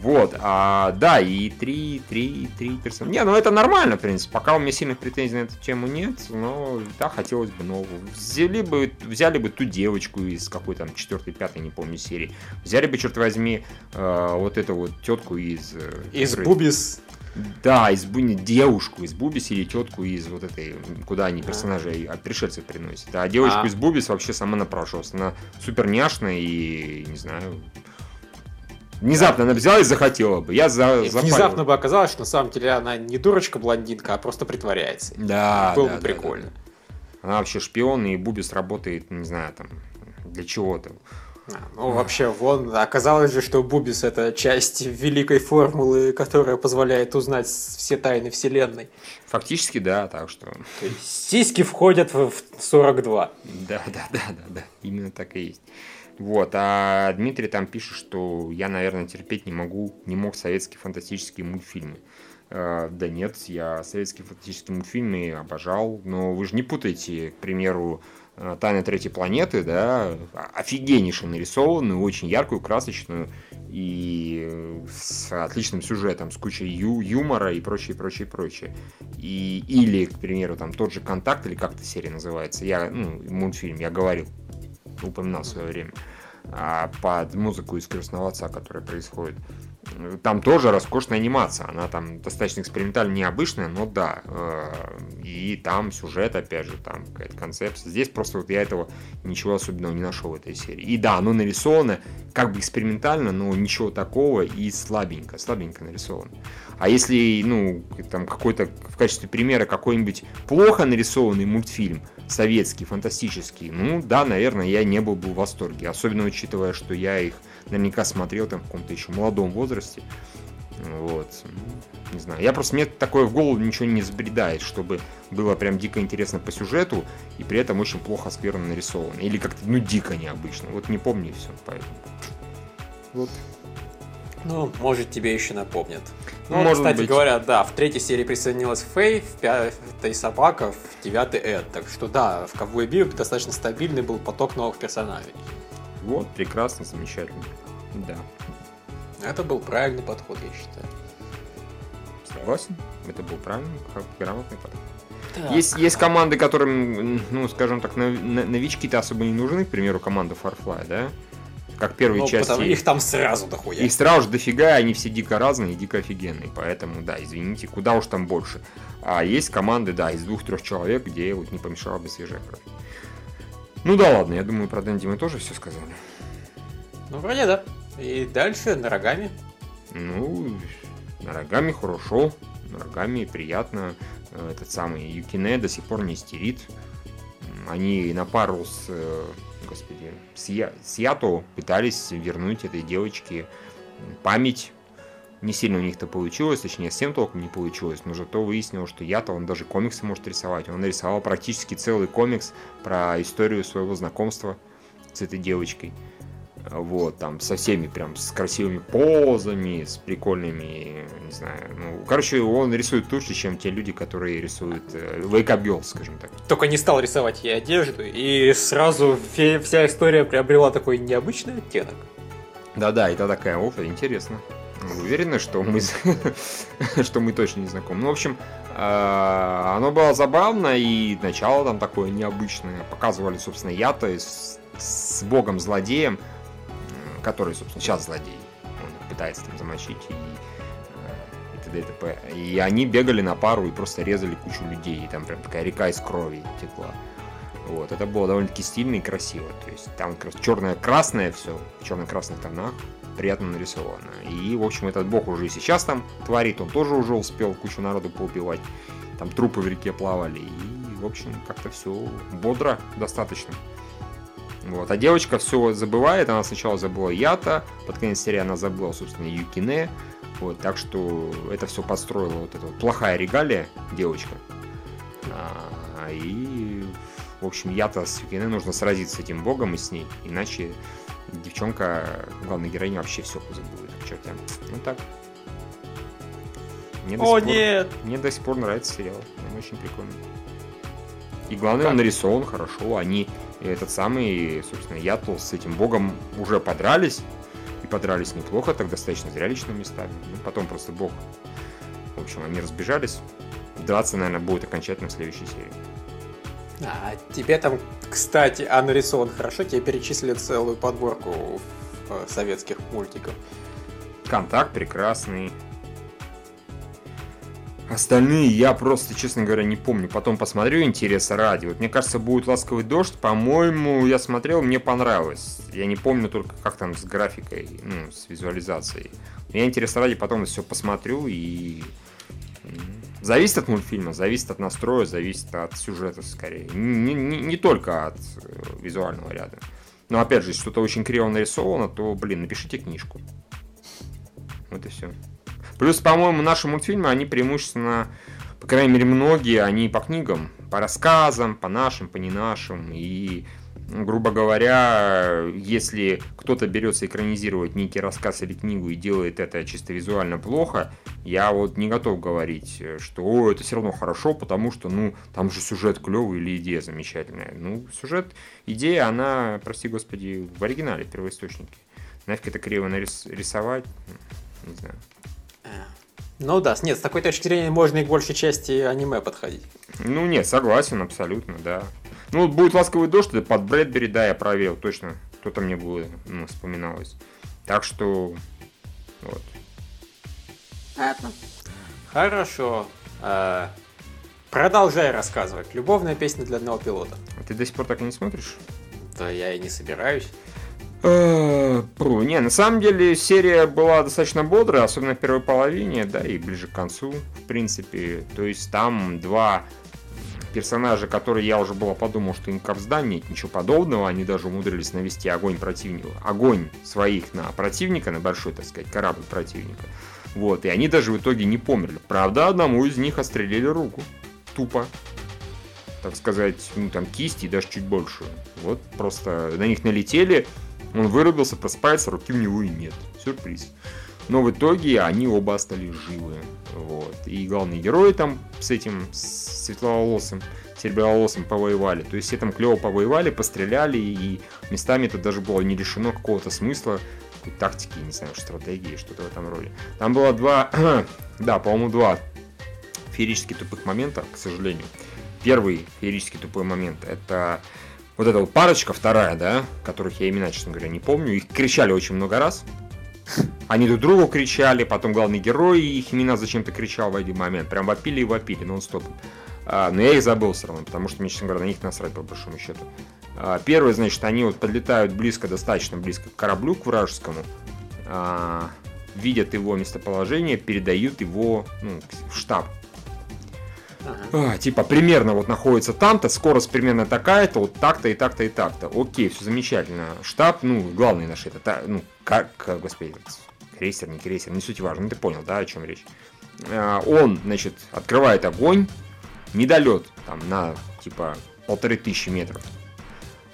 Вот, а, да, и три, три, три персонажа. Не, ну это нормально, в принципе. Пока у меня сильных претензий на эту тему нет, но да, хотелось бы новую. Взяли бы, взяли бы ту девочку из какой там четвертой, пятой, не помню, серии. Взяли бы, черт возьми, э, вот эту вот тетку из... Э, из которой... Бубис. Да, из Буни девушку из Бубис или тетку из вот этой, куда они персонажей от пришельцев приносят. А девочку а. из Бубис вообще сама напрашивалась. Она супер няшная и, не знаю, Внезапно она взяла и захотела бы. Я за, Внезапно бы оказалось, что на самом деле она не дурочка-блондинка, а просто притворяется. Да, Было да, бы прикольно. Да, да. Она вообще шпион, и Бубис работает, не знаю, там, для чего-то. А, ну, вообще, вон, оказалось же, что Бубис это часть великой формулы, которая позволяет узнать все тайны Вселенной. Фактически, да, так что... То есть, сиськи входят в 42. Да, да, да, да, да, именно так и есть. Вот, а Дмитрий там пишет, что я, наверное, терпеть не могу, не мог советские фантастические мультфильмы. Э, да нет, я советские фантастические мультфильмы обожал, но вы же не путайте, к примеру, э, «Тайны третьей планеты», да, офигеннейше нарисованную, очень яркую, красочную и с отличным сюжетом, с кучей ю юмора и прочее, прочее, прочее. И, или, к примеру, там тот же «Контакт», или как эта серия называется, я, ну, мультфильм, я говорил, упоминал в свое время, а, под музыку из «Крестного отца», которая происходит. Там тоже роскошная анимация, она там достаточно экспериментально необычная, но да, э, и там сюжет, опять же, там какая-то концепция. Здесь просто вот я этого ничего особенного не нашел в этой серии. И да, оно нарисовано как бы экспериментально, но ничего такого и слабенько, слабенько нарисовано. А если, ну, там какой-то в качестве примера какой-нибудь плохо нарисованный мультфильм, советский, фантастический, ну да, наверное, я не был бы в восторге. Особенно учитывая, что я их наверняка смотрел там в каком-то еще молодом возрасте. Вот. Не знаю. Я просто мне такое в голову ничего не забредает, чтобы было прям дико интересно по сюжету и при этом очень плохо скверно нарисовано. Или как-то, ну, дико необычно. Вот не помню и все, поэтому. Вот. Ну, может, тебе еще напомнят. Ну, Может кстати быть. говоря, да, в третьей серии присоединилась Фэй, в пятой собака, в девятой Эд. Так что да, в Ковбой Бибоп достаточно стабильный был поток новых персонажей. Вот, прекрасно, замечательно. Да. Это был правильный подход, я считаю. Согласен. Это был правильный, грамотный подход. Так. Есть, есть команды, которым, ну, скажем так, новички-то особо не нужны, к примеру, команда Farfly, да? Как первые ну, части. их там сразу дохуя. Их сразу же дофига, они все дико разные и дико офигенные. Поэтому, да, извините, куда уж там больше. А есть команды, да, из двух-трех человек, где вот не помешала бы свежая кровь. Ну да ладно, я думаю, про Дэнди мы тоже все сказали. Ну, вроде да. И дальше на рогами. Ну, на рогами хорошо, на рогами приятно. Этот самый Юкине до сих пор не истерит. Они на пару с э, господи, с, Я, с Ято пытались вернуть этой девочке память. Не сильно у них-то получилось, точнее, всем толком не получилось, но зато выяснилось, что я-то, он даже комиксы может рисовать. Он нарисовал практически целый комикс про историю своего знакомства с этой девочкой. Вот, там со всеми прям с красивыми позами, с прикольными, не знаю. Ну, короче, он рисует лучше, чем те люди, которые рисуют э, Wake Up Girls, скажем так. Только не стал рисовать ей одежду, и сразу вся история приобрела такой необычный оттенок. Да-да, это такая, оф, интересно. Уверены, что мы, (laughs) что мы точно не знакомы. Ну, в общем, а, оно было забавно, и начало там такое необычное. Показывали, собственно, я-то с, с богом-злодеем, который, собственно, сейчас злодей. Он пытается там замочить и э, и т.д. и т.п. И они бегали на пару и просто резали кучу людей. И там прям такая река из крови текла. Вот, это было довольно-таки стильно и красиво. То есть там как раз черное-красное все, в черно-красных тонах, приятно нарисовано. И, в общем, этот бог уже и сейчас там творит, он тоже уже успел кучу народу поубивать. Там трупы в реке плавали. И, в общем, как-то все бодро достаточно. Вот. А девочка все забывает, она сначала забыла Ята, под конец серии она забыла, собственно, Юкине. Вот, так что это все подстроила вот эта вот плохая регалия девочка. А, и, в общем, Ята с Юкине нужно сразиться с этим богом и с ней, иначе девчонка, главная героиня, вообще все позабудет к чертям. Ну так. Мне О, пор, нет! Мне до сих пор нравится сериал. Он очень прикольный. И главное, как? он нарисован хорошо. Они этот самый, собственно, Ятл с этим богом уже подрались. И подрались неплохо, так достаточно зрелищными местами. Ну, потом просто бог. В общем, они разбежались. Драться, наверное, будет окончательно в следующей серии. А тебе там, кстати, а нарисован хорошо, тебе перечислили целую подборку э, советских мультиков. Контакт прекрасный. Остальные я просто, честно говоря, не помню. Потом посмотрю интереса ради. Вот мне кажется, будет ласковый дождь. По-моему, я смотрел, мне понравилось. Я не помню только, как там с графикой, ну, с визуализацией. Я интереса ради потом все посмотрю и Зависит от мультфильма, зависит от настроя, зависит от сюжета скорее. Не, не, не только от э, визуального ряда. Но опять же, если что-то очень криво нарисовано, то, блин, напишите книжку. Вот и все. Плюс, по-моему, наши мультфильмы, они преимущественно, по крайней мере, многие, они по книгам, по рассказам, по нашим, по не нашим. И грубо говоря, если кто-то берется экранизировать некий рассказ или книгу и делает это чисто визуально плохо, я вот не готов говорить, что О, это все равно хорошо, потому что, ну, там же сюжет клевый или идея замечательная. Ну, сюжет, идея, она, прости господи, в оригинале, в первоисточнике. Нафиг это криво нарисовать, не знаю. Ну да, нет, с такой точки зрения можно и к большей части аниме подходить. Ну нет, согласен, абсолютно, да. Ну, вот будет ласковый дождь, это под Брэдбери, да, я проверил, точно. Кто-то мне было, ну, вспоминалось. Так что, вот. Понятно. Хорошо. А, продолжай рассказывать. Любовная песня для одного пилота. А ты до сих пор так и не смотришь? Да я и не собираюсь. Э, не, на самом деле серия была достаточно бодрая, особенно в первой половине, да, и ближе к концу, в принципе. То есть там два персонажа, которые я уже было подумал, что им капсда, нет ничего подобного, они даже умудрились навести огонь противника, огонь своих на противника, на большой, так сказать, корабль противника. Вот, и они даже в итоге не померли. Правда, одному из них отстрелили руку. Тупо. Так сказать, ну там кисти даже чуть больше. Вот просто на них налетели, он вырубился, проспается, руки у него и нет. Сюрприз. Но в итоге они оба остались живы. Вот. И главные герои там с этим с светловолосым, сереброволосым повоевали. То есть все там клево повоевали, постреляли, и местами это даже было не лишено какого-то смысла, какой тактики, не знаю, стратегии, что-то в этом роде. Там было два, (clears throat) да, по-моему, два феерически тупых момента, к сожалению. Первый феерически тупой момент это вот эта вот парочка, вторая, да, которых я имена, честно говоря, не помню. Их кричали очень много раз. Они друг другу кричали, потом главный герой их имена зачем-то кричал в один момент. Прям вопили и вопили нон-стоп. А, но я их забыл все равно, потому что мне, честно говоря, на них насрать, по большому счету. А, первое, значит, они вот подлетают близко, достаточно близко к кораблю, к вражескому. А, видят его местоположение, передают его ну, в штаб. Ага. А, типа, примерно вот находится там-то, скорость примерно такая-то, вот так-то и так-то и так-то. Окей, все замечательно. Штаб, ну, главный наш это, ну, как, господи, крейсер, не крейсер, не суть важно, ну, ты понял, да, о чем речь. А, он, значит, открывает огонь, недолет, там, на, типа, полторы тысячи метров.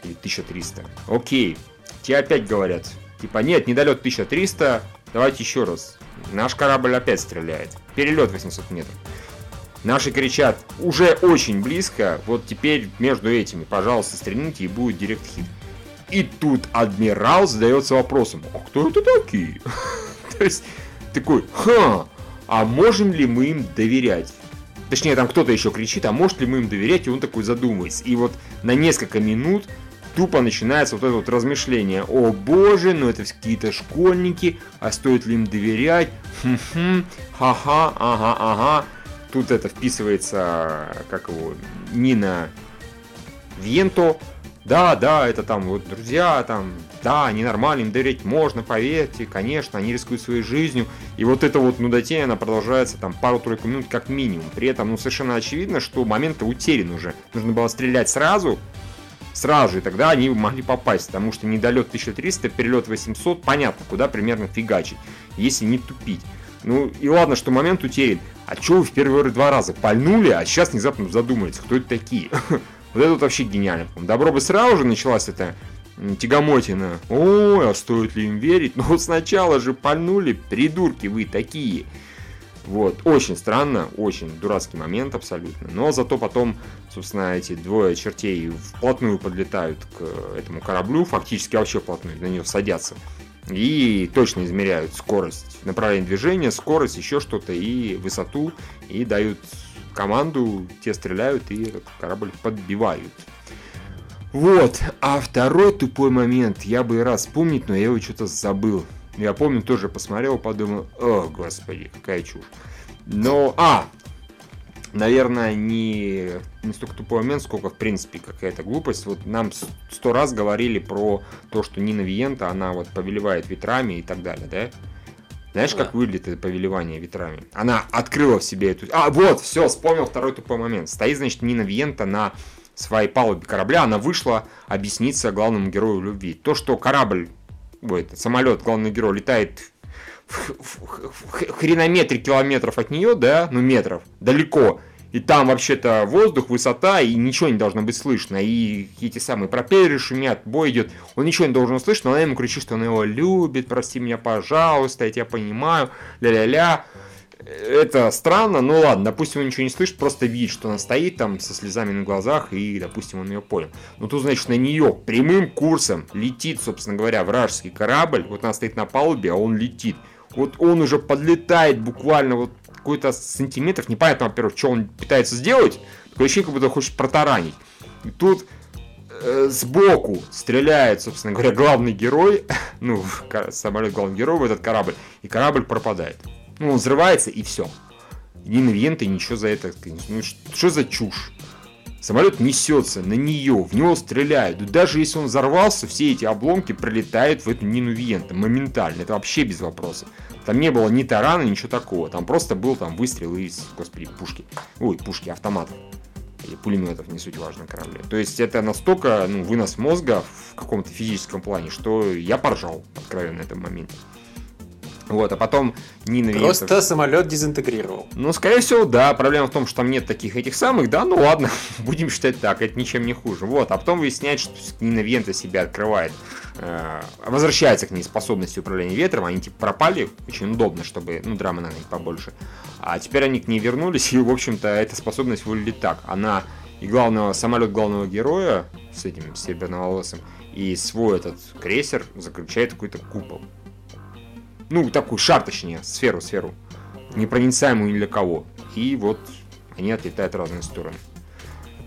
Или 1300. Окей, тебе опять говорят, типа, нет, недолет 1300, давайте еще раз. Наш корабль опять стреляет. Перелет 800 метров. Наши кричат, уже очень близко, вот теперь между этими, пожалуйста, стрельните и будет директ хит. И тут адмирал задается вопросом, а кто это такие? (laughs) То есть такой, ха, а можем ли мы им доверять? Точнее, там кто-то еще кричит, а может ли мы им доверять, и он такой задумывается. И вот на несколько минут тупо начинается вот это вот размышление. О боже, ну это какие-то школьники, а стоит ли им доверять? Хм-хм, ха-ха, ага, ага. Тут это вписывается, как его, Нина Венто. Да, да, это там вот друзья, там, да, они нормально, им доверять можно, поверьте, конечно, они рискуют своей жизнью. И вот это вот нудотень, она продолжается там пару-тройку минут как минимум. При этом, ну, совершенно очевидно, что момент-то утерян уже. Нужно было стрелять сразу, сразу и тогда они могли попасть, потому что недолет 1300, перелет 800, понятно, куда примерно фигачить, если не тупить. Ну и ладно, что момент утерян. А чё вы в первые два раза пальнули, а сейчас внезапно задумались, кто это такие? (laughs) Вот это вообще гениально. Добро бы сразу же началась эта тягомотина. Ой, а стоит ли им верить? (laughs) Ну вот сначала же пальнули, придурки вы такие. Вот, очень странно, очень дурацкий момент абсолютно. Но зато потом, собственно, эти двое чертей вплотную подлетают к этому кораблю, фактически вообще вплотную, на нее садятся. И точно измеряют скорость, направление движения, скорость, еще что-то, и высоту, и дают команду, те стреляют, и корабль подбивают. Вот, а второй тупой момент, я бы и раз вспомнить, но я его что-то забыл. Я помню, тоже посмотрел, подумал, о, господи, какая чушь. Но, а, наверное, не, не столько тупой момент, сколько, в принципе, какая-то глупость. Вот нам сто раз говорили про то, что Нина Виента, она вот повелевает ветрами и так далее, да? Знаешь, да. как выглядит это повелевание ветрами? Она открыла в себе эту... А, вот, все, вспомнил второй тупой момент. Стоит, значит, Нина Виента на своей палубе корабля, она вышла объясниться главному герою любви. То, что корабль, ой, самолет, главный герой, летает в хренометре километров от нее, да, ну метров, далеко, и там вообще-то воздух, высота, и ничего не должно быть слышно. И эти самые пропеллеры шумят, бой идет. Он ничего не должен услышать, но она ему кричит, что она его любит, прости меня, пожалуйста, я тебя понимаю, ля-ля-ля. Это странно, ну ладно, допустим, он ничего не слышит, просто видит, что она стоит там со слезами на глазах, и, допустим, он ее понял. Но тут, значит, на нее прямым курсом летит, собственно говоря, вражеский корабль, вот она стоит на палубе, а он летит. Вот он уже подлетает буквально вот какой-то сантиметров, непонятно, во-первых, что он пытается сделать, такое ощущение, как будто хочет протаранить. И тут э, сбоку стреляет, собственно говоря, главный герой, (laughs) ну, самолет главный герой в этот корабль, и корабль пропадает. Ну, он взрывается, и все. Ни Венты ничего за это, ну, что за чушь? Самолет несется на нее, в него стреляют. И даже если он взорвался, все эти обломки прилетают в эту Нину Виента моментально. Это вообще без вопросов. Там не было ни тарана, ничего такого. Там просто был там выстрел из, господи, пушки. Ой, пушки, автоматов. Или пулеметов, не суть важно, корабле. То есть это настолько ну, вынос мозга в каком-то физическом плане, что я поржал, откровенно, на этом моменте. Вот, а потом Нина Просто самолет дезинтегрировал. Ну, скорее всего, да. Проблема в том, что там нет таких этих самых, да, ну ладно, (laughs) будем считать так, это ничем не хуже. Вот, а потом выясняется, что Нина Вента себя открывает, э, возвращается к ней способности управления ветром, они типа пропали, очень удобно, чтобы, ну, драмы на них побольше. А теперь они к ней вернулись, (laughs) и, в общем-то, эта способность выглядит так. Она и главного, самолет главного героя с этим серебряноволосым, и свой этот крейсер заключает какой-то купол. Ну, такую шар, точнее, сферу, сферу. Непроницаемую ни для кого. И вот они отлетают в разные стороны.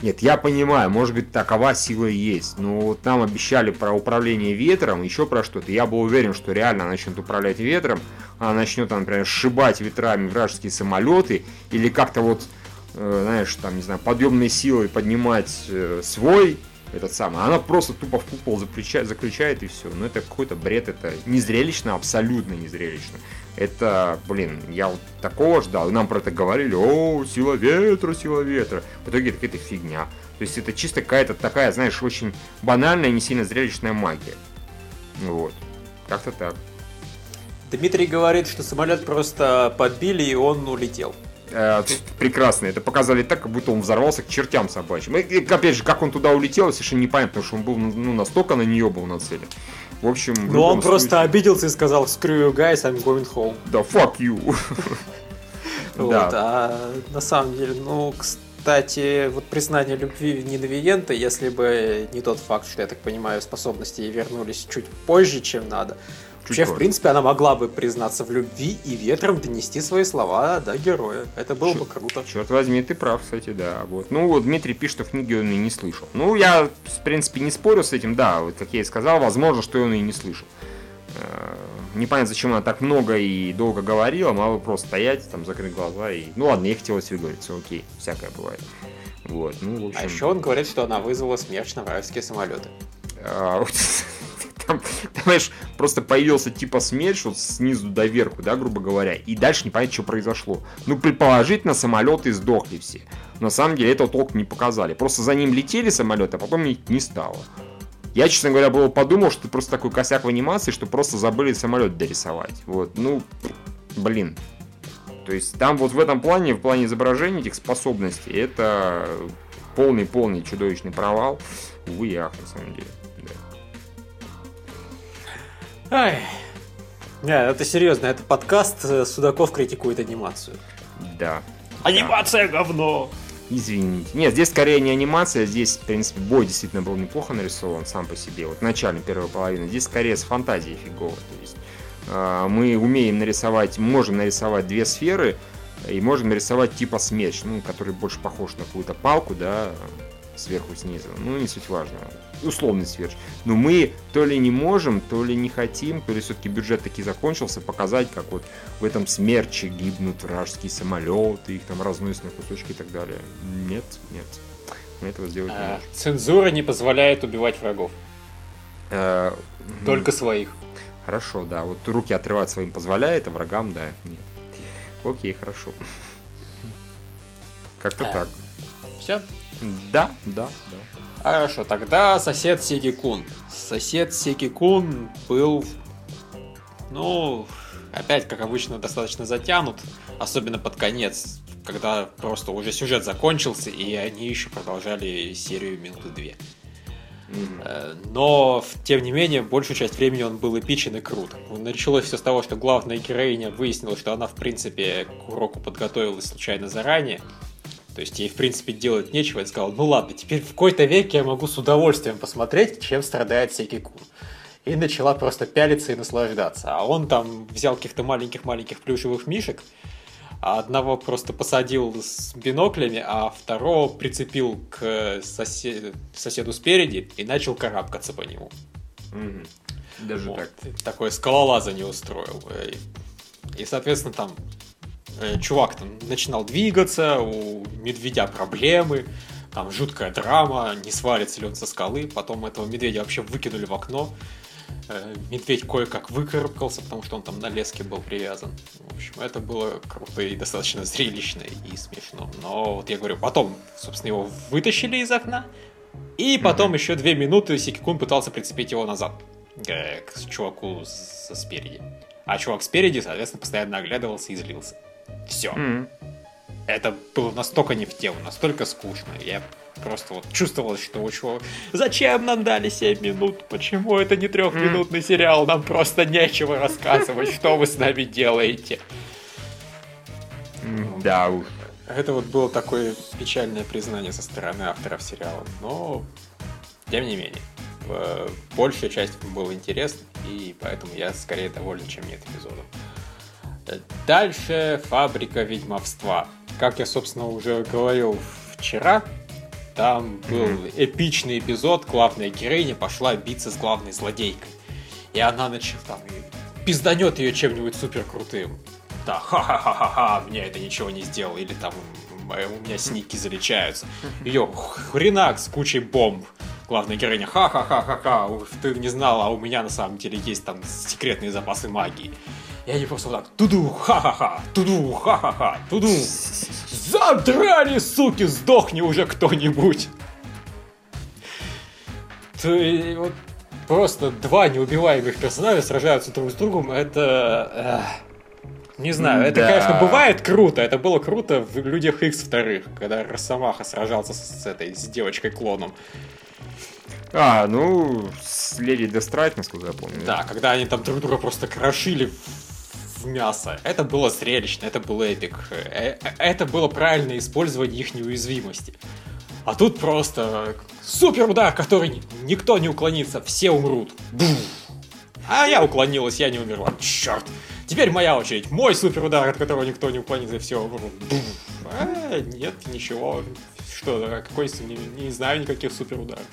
Нет, я понимаю, может быть, такова сила и есть. Но вот нам обещали про управление ветром, еще про что-то. Я был уверен, что реально она начнет управлять ветром. Она начнет, например, сшибать ветрами вражеские самолеты. Или как-то вот, э, знаешь, там, не знаю, подъемной силой поднимать э, свой этот самый. Она просто тупо в купол заключает, заключает и все. Ну это какой-то бред, это незрелищно, абсолютно незрелищно. Это, блин, я вот такого ждал. Нам про это говорили, о, сила ветра, сила ветра. В итоге это какая-то фигня. То есть это чисто какая-то такая, знаешь, очень банальная, не сильно зрелищная магия. Вот. Как-то так. Дмитрий говорит, что самолет просто подбили и он улетел. Э, прекрасно. Это показали так, как будто он взорвался к чертям собачьим. И, опять же, как он туда улетел, совершенно непонятно, потому что он был ну, настолько на нее был нацелен. В общем, Ну, он случае... просто обиделся и сказал, screw you guys, I'm going home. Да, fuck you. (laughs) Вот, да. а на самом деле, ну, кстати, вот признание любви Нины Виенты, если бы не тот факт, что, я так понимаю, способности вернулись чуть позже, чем надо, Вообще, в принципе, она могла бы признаться в любви и ветром донести свои слова до героя. Это было Черт, бы круто. Черт возьми, ты прав, кстати, да. Вот. Ну, вот Дмитрий пишет, что в книге он и не слышал. Ну, я, в принципе, не спорю с этим, да, вот как я и сказал, возможно, что он и не слышал. Э, непонятно, зачем она так много и долго говорила, мало просто стоять, там, закрыть глаза и... Ну ладно, ей хотелось выговориться, окей, всякое бывает. Вот, ну, в общем... А еще он говорит, что она вызвала смерть на вражеские самолеты. Там, понимаешь, просто появился типа смерч вот снизу до верху, да, грубо говоря, и дальше не понять, что произошло. Ну, предположительно, самолеты сдохли все. На самом деле, этого толк не показали. Просто за ним летели самолеты, а потом их не стало. Я, честно говоря, было подумал, что это просто такой косяк в анимации, что просто забыли самолет дорисовать. Вот, ну, блин. То есть там вот в этом плане, в плане изображения этих способностей, это полный-полный чудовищный провал. Увы, ах, на самом деле. Ай. Не, это серьезно, это подкаст э, Судаков критикует анимацию. Да. Анимация да. говно! Извините. Нет, здесь скорее не анимация, здесь, в принципе, бой действительно был неплохо нарисован сам по себе. Вот начальная первая половина. Здесь скорее с фантазией фигово. То есть э, мы умеем нарисовать, можем нарисовать две сферы, и можем нарисовать типа смерч, ну, который больше похож на какую-то палку, да, сверху снизу. Ну, не суть важно. Условный сверч. Но мы то ли не можем, то ли не хотим, то ли все-таки бюджет таки закончился, показать, как вот в этом смерче гибнут вражеские самолеты, их там разносят на кусочки и так далее. Нет, нет. Мы этого сделать не А, можем. Цензура не позволяет убивать врагов. Э, Только своих. Хорошо, да. Вот руки отрывать своим позволяет, а врагам, да, нет. Окей, хорошо. Как-то А. так. Все? Да, да, да. Хорошо, тогда сосед Сегикун. Сосед Сегикун был, ну, опять, как обычно, достаточно затянут, особенно под конец, когда просто уже сюжет закончился, и они еще продолжали серию минуты две. Э, Но, тем не менее, большую часть времени он был эпичен и крут. Началось все с того, что главная героиня выяснила, что она, в принципе, к уроку подготовилась случайно заранее. То есть ей, в принципе, делать нечего. И сказала, ну ладно, теперь в какой-то веке я могу с удовольствием посмотреть, чем страдает Секикун. И начала просто пялиться и наслаждаться. А он там взял каких-то маленьких-маленьких плюшевых мишек, а одного просто посадил с биноклями, а второго прицепил к сосе- соседу спереди и начал карабкаться по нему. Мгм. Даже Вот. так. Такое скалолазание устроил. И, соответственно, там чувак там начинал двигаться, у медведя проблемы, там жуткая драма, не свалится ли он со скалы. Потом этого медведя вообще выкинули в окно. Э, Медведь кое-как выкарабкался, потому что он там на леске был привязан. В общем, это было круто и достаточно зрелищно и смешно. Но вот я говорю, потом, собственно, его вытащили из окна, и потом еще две минуты Сикикун пытался прицепить его назад э, к чуваку с- спереди. А чувак спереди, соответственно, постоянно оглядывался и злился. Все. Мгм. Это было настолько не в тему, настолько скучно. Я просто вот чувствовал, что у чувака... Зачем нам дали 7 минут? Почему это не трехминутный сериал? Нам просто нечего рассказывать, что вы с нами делаете. Да уж. Это вот было такое печальное признание со стороны авторов сериала. Но, тем не менее, большая часть была интересна, и поэтому я скорее доволен, чем нет эпизодов. Дальше «Фабрика ведьмовства». Как я, собственно, уже говорил вчера, там был эпичный эпизод, главная героиня пошла биться с главной злодейкой. И она начала там пизданет ее чем-нибудь супер крутым. Да, ха-ха-ха-ха, мне это ничего не сделало. Или там э, у меня сники залечаются. Ее хренак с кучей бомб. Главная героиня, ха-ха-ха-ха-ха, ты не знала, а у меня на самом деле есть там секретные запасы магии. И они просто вот так, туду, ха-ха-ха, туду, ха-ха-ха, туду. Задрали, суки, сдохни уже кто-нибудь. Ты вот просто два неубиваемых персонажа сражаются друг с другом, это... эх, не знаю, это, Да. конечно, бывает круто. Это было круто в Людях X вторых, когда Росомаха сражался с, с этой, с девочкой-клоном. А, ну, с Леди Дестрайт, насколько я помню. Да, когда они там друг друга просто крошили в, мясо. Это было зрелищно, это был эпик. Э, э, Это было правильное использование их неуязвимости. А тут просто супер удар, который ни- никто не уклонится, все умрут. А я уклонилась, я не умерла. Черт. Теперь моя очередь. Мой супер удар, от которого никто не уклонится, все умрут. А, нет, ничего. Что, какой, не, не знаю никаких супер ударов.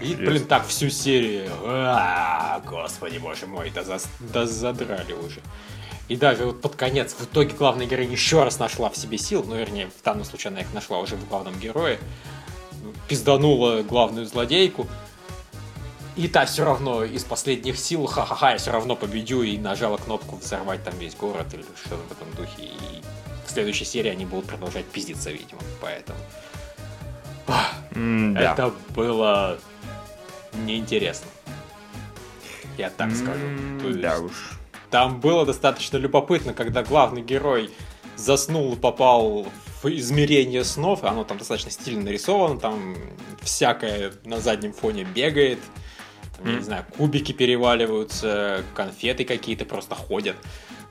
И, блин, так всю серию. А, Господи, боже мой, да, зас- да задрали уже. И даже вот под конец, в итоге главная героиня еще раз нашла в себе сил, ну, вернее, в данном случае она их нашла уже в главном герое, пизданула главную злодейку, и та все равно из последних сил, ха-ха-ха, я все равно победю, и нажала кнопку взорвать там весь город или что-то в этом духе. И в следующей серии они будут продолжать пиздиться, видимо, поэтому... Да. Это было неинтересно. Я так скажу. То есть Да уж. Там было достаточно любопытно, когда главный герой заснул и попал в измерение снов. Оно там достаточно стильно нарисовано, там всякое на заднем фоне бегает. Там, я не знаю, кубики переваливаются, конфеты какие-то просто ходят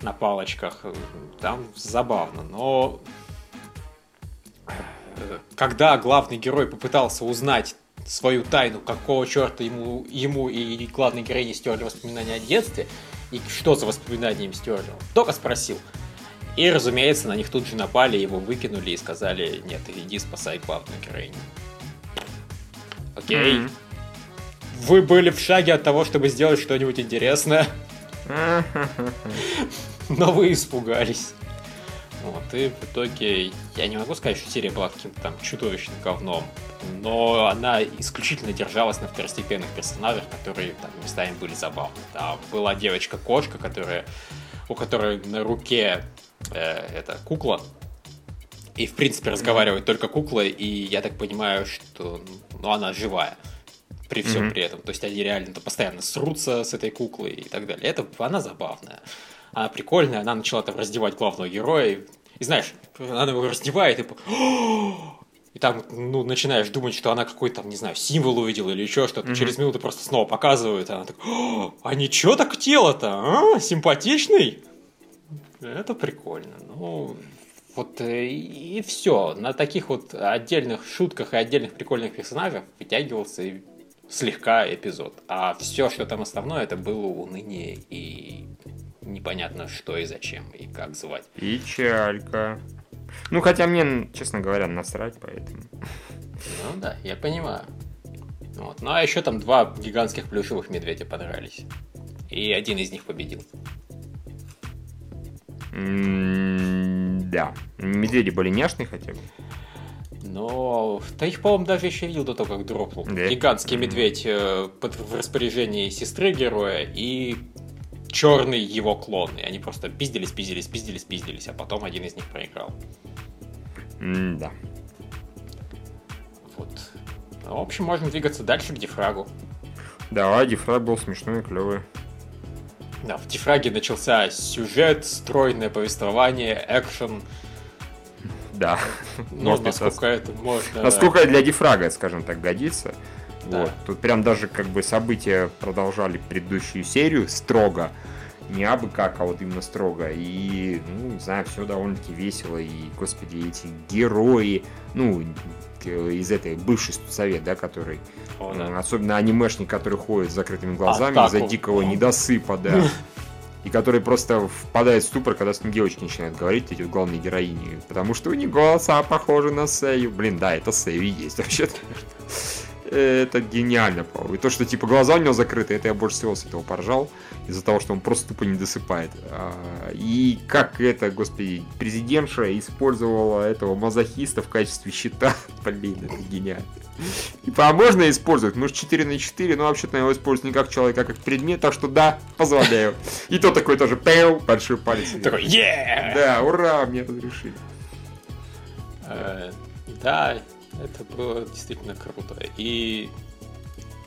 на палочках. Там забавно, но э, когда главный герой попытался узнать свою тайну, какого черта ему, ему и главной героине стерли воспоминания о детстве, и что за воспоминания им стерли, только спросил. И, разумеется, на них тут же напали, его выкинули и сказали, нет, иди спасай главную героиню. Окей. Mm-hmm. Вы были в шаге от того, чтобы сделать что-нибудь интересное. (laughs) Но вы испугались. Вот, и в итоге, я не могу сказать, что серия была каким-то там чудовищным говном, но она исключительно держалась на второстепенных персонажах, которые там местами были забавны. Там была девочка-кошка, которая, у которой на руке э, это кукла, и в принципе разговаривает только кукла, и я так понимаю, что ну, она живая при всем mm-hmm. при этом. То есть они реально постоянно срутся с этой куклой и так далее. Это она забавная. Она прикольная, она начала там раздевать главного героя. И, и знаешь, она его раздевает и (gasps) и там, ну, начинаешь думать, что она какой-то, там, не знаю, символ увидела или еще что-то. Mm-hmm. Через минуту просто снова показывают, и она так, а ничего так тело-то, а? Симпатичный? Это прикольно. Ну, вот э, и, и все. На таких вот отдельных шутках и отдельных прикольных персонажах вытягивался слегка эпизод. А все, что там основное, это было уныние и непонятно что и зачем, и как звать. Печалька. Ну, хотя мне, честно говоря, насрать, поэтому. Ну да, я понимаю. Вот. Ну а еще там два гигантских плюшевых медведя понравились. И один из них победил. да. Медведи были няшные хотя бы. Но да их, по-моему, даже еще видел до того, как дропнул. Да? Гигантский медведь э, под, в распоряжении сестры героя и черный его клон. И они просто пиздились, пиздились, пиздились, пиздились, а потом один из них проиграл. Да. Вот. Ну, в общем, можно двигаться дальше к дифрагу. Да, дифраг был смешной и клевый. Да, в дифраге начался сюжет, стройное повествование, экшен. Да. Ну, насколько это можно... Насколько для дифрага, скажем так, годится. Да. Вот. Тут прям даже как бы события продолжали предыдущую серию строго. Не абы как, а вот именно строго. И, ну, не знаю, все довольно-таки весело. И, господи, эти герои, ну, из этой бывшей студсовет, да, который, О, да. особенно анимешник, который ходит с закрытыми глазами из-за дикого недосыпа, да. (laughs) и который просто впадает в ступор, когда с ним девочки начинают говорить, эти главные героини, потому что у них голоса похожи на Сэю. Блин, да, это Сэю есть вообще-то это гениально, по И то, что типа глаза у него закрыты, это я больше всего с этого поржал, из-за того, что он просто тупо не досыпает. А, и как это, господи, президентша использовала этого мазохиста в качестве щита. (laughs) Блин, это гениально. Типа, а можно использовать? Может 4 на 4, но вообще-то его использовать не как человек, а как предмет, так что да, позволяю. И то такой тоже, пэу, большой палец. Такой, yeah! Да, ура, мне разрешили. Э, да, это было действительно круто. И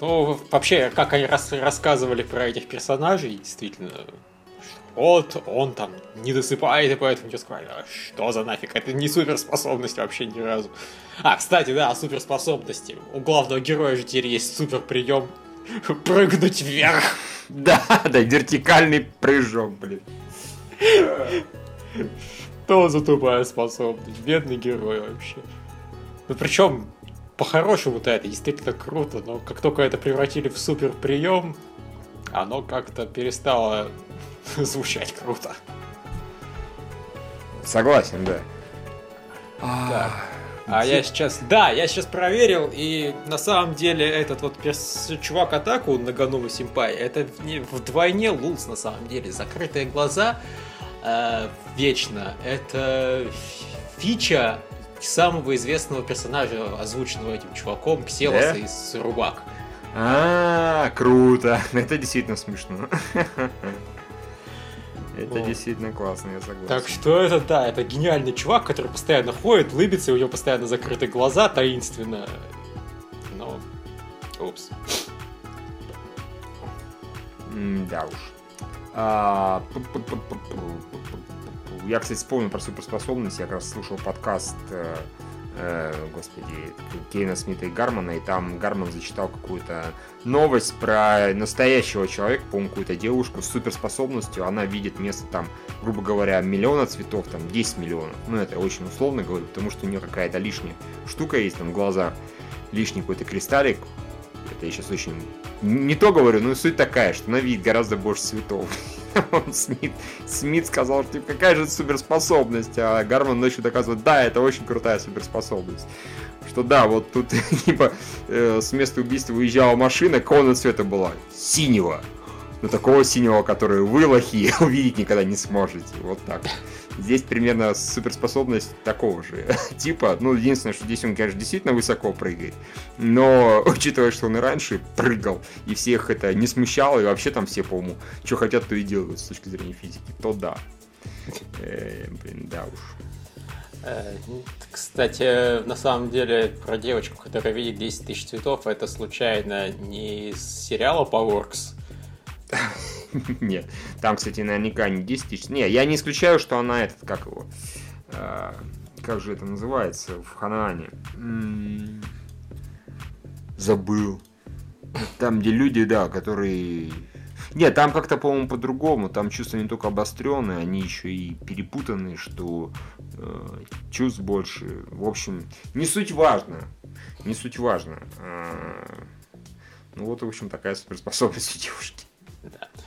ну, вообще, как они рас рассказывали про этих персонажей, действительно, вот он там не досыпает, и поэтому тебе сказали, а что за нафиг, это не суперспособность вообще ни разу. А, кстати, да, суперспособности. У главного героя же теперь есть супер прием прыгнуть вверх. (laughs) Да, да, вертикальный прыжок, блин. Что за тупая способность? Бедный герой вообще. Ну причем, по-хорошему-то это действительно круто, но как только это превратили в супер прием, оно как-то перестало (laughs) звучать круто. Согласен, да. Так. А я сейчас, да, я сейчас проверил, и на самом деле этот вот перс... чувак атаку Наганума Симпай, это вдвойне лулс на самом деле. Закрытые глаза э, вечно. Это фича самого известного персонажа, озвученного этим чуваком, Кселоса из Рубак. А, круто. (laughs) Это действительно смешно. (laughs) Это действительно классно, я согласен. Так что это, да, это гениальный чувак, который постоянно ходит, лыбится, у него постоянно закрыты глаза, таинственно. Но... Упс. Да уж. Я, кстати, вспомнил про суперспособность. Я как раз слушал подкаст э, э, господи, Кейна Смита и Гармана, и там Гарман зачитал какую-то новость про настоящего человека, по-моему, какую-то девушку с суперспособностью, она видит место там, грубо говоря, миллиона цветов, там 10 миллионов. Ну, это очень условно говорю, потому что у нее какая-то лишняя штука есть там в глазах, лишний какой-то кристаллик. Это я сейчас очень... Не то говорю, но суть такая, что она видит гораздо больше цветов. (laughs) Смит, Смит сказал, что типа, какая же суперспособность, а Гарман ночью доказывает, да, это очень крутая суперспособность. Что да, вот тут (laughs) типа э, с места убийства выезжала машина, какого цвета была? Синего. Но такого синего, который вы, лохи, (laughs) увидеть никогда не сможете. Вот так. Здесь примерно суперспособность такого же (laughs) типа. Ну, единственное, что здесь он, конечно, действительно высоко прыгает. Но, (laughs) учитывая, что он и раньше прыгал, и всех это не смущало, и вообще там все, по-моему, что хотят, то и делают с точки зрения физики, то да. (laughs) Э, блин, да уж. Э, кстати, на самом деле, про девочку, которая видит 10 тысяч цветов, это случайно не из сериала Powerworks, (laughs) Нет. Там, кстати, наверняка не 10 тысяч. Не, я не исключаю, что она этот, как его, а, как же это называется в Ханаане? Забыл. Там, где люди, да, которые... Нет, там как-то, по-моему, по-другому. Там чувства не только обостренные, они еще и перепутанные, что э, чувств больше. В общем, не суть важно. Не суть важно. А, ну вот, в общем, такая суперспособность у девушки.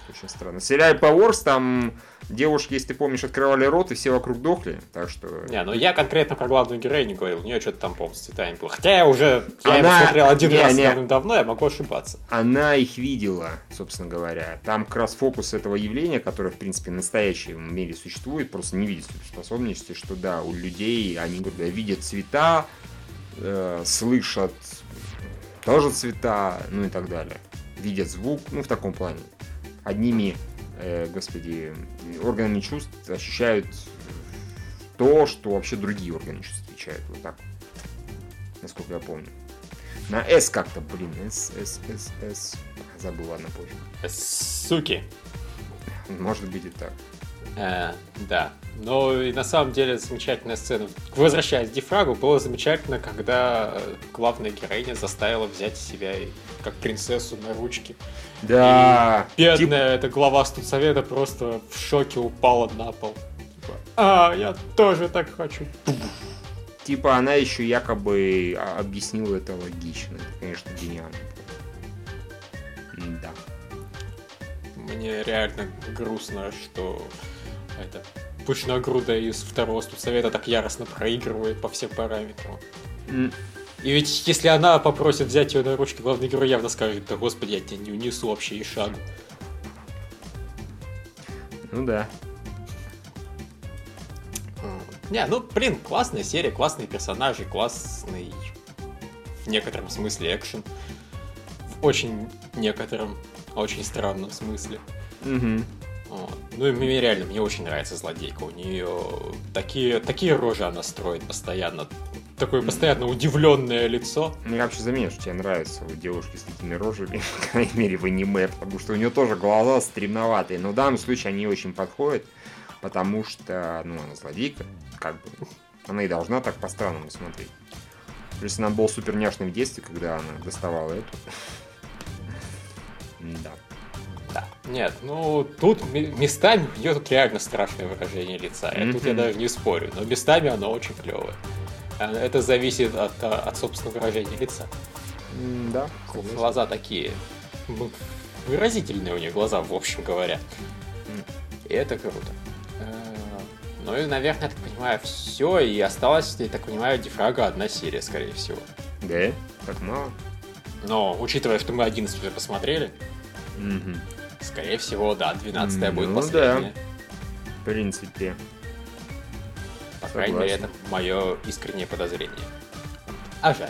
Очень странно. В сериале Powers там девушки, если ты помнишь, открывали рот, и все вокруг дохли, так что... Не, ну я конкретно про главную героиню говорил, у нее что-то там, по-моему, с цветами было. Хотя я уже, я его смотрел один не, раз не... давно, я могу ошибаться. Она их видела, собственно говоря. Там как раз фокус этого явления, которое, в принципе, в настоящем мире существует, просто не видит способности, что да, у людей, они, говорят, видят цвета, э, слышат тоже цвета, ну и так далее. Видят звук, ну в таком плане одними, э, господи, органами чувств ощущают то, что вообще другие органы чувств отвечают. Вот так. Насколько я помню. На S как-то, блин, S, S, S, S. Забыл, ладно, позже. Суки. Может быть и так. Э, да. Но и на самом деле замечательная сцена. Возвращаясь к Дифрагу, было замечательно, когда э, главная героиня заставила взять себя как принцессу на ручки. Да. И бедная Тип... эта глава студсовета просто в шоке упала на пол. Типа, а, я тоже так хочу. Типа она еще якобы а, объяснила это логично. Это, конечно, гениально. Да. Мне реально грустно, что это пышногрудая из второго студсовета так яростно проигрывает по всем параметрам. Mm. И ведь если она попросит взять ее на ручки, главный герой явно скажет, да господи, я тебя не унесу вообще и шагу. Ну да. Не, ну блин, классная серия, классные персонажи, классный в некотором смысле экшен. В очень некотором, очень странном смысле. Угу. Ну и мне реально, мне очень нравится злодейка. У нее такие, такие рожи она строит постоянно. Такое постоянно удивленное лицо. Ну, я вообще заметил, что тебе нравятся вот девушки с такими рожами, (laughs) по крайней мере, в аниме, потому что у нее тоже глаза стремноватые. Но в данном случае они очень подходят, потому что, ну, она злодейка, как бы. Она и должна так по-странному смотреть. Плюс она была супер няшной в детстве, когда она доставала эту. (laughs) Да. Да. Нет, ну тут местами у нее тут реально страшное выражение лица. Mm-hmm. Тут я даже не спорю, но местами оно очень клевое. А, это зависит от, а, от собственного выражения лица. Mm, да. Глаза такие выразительные у нее глаза, в общем говоря. И это круто. Э, ну и, наверное, я так понимаю, все. И осталось, я так понимаю, Дифрага одна серия, скорее всего. Да? Так мало? Но, учитывая, что мы 11 уже посмотрели, угу. Скорее всего, да, 12 ну, будет последняя. Да. В принципе. По крайней мере, это мое искреннее подозрение. А жаль.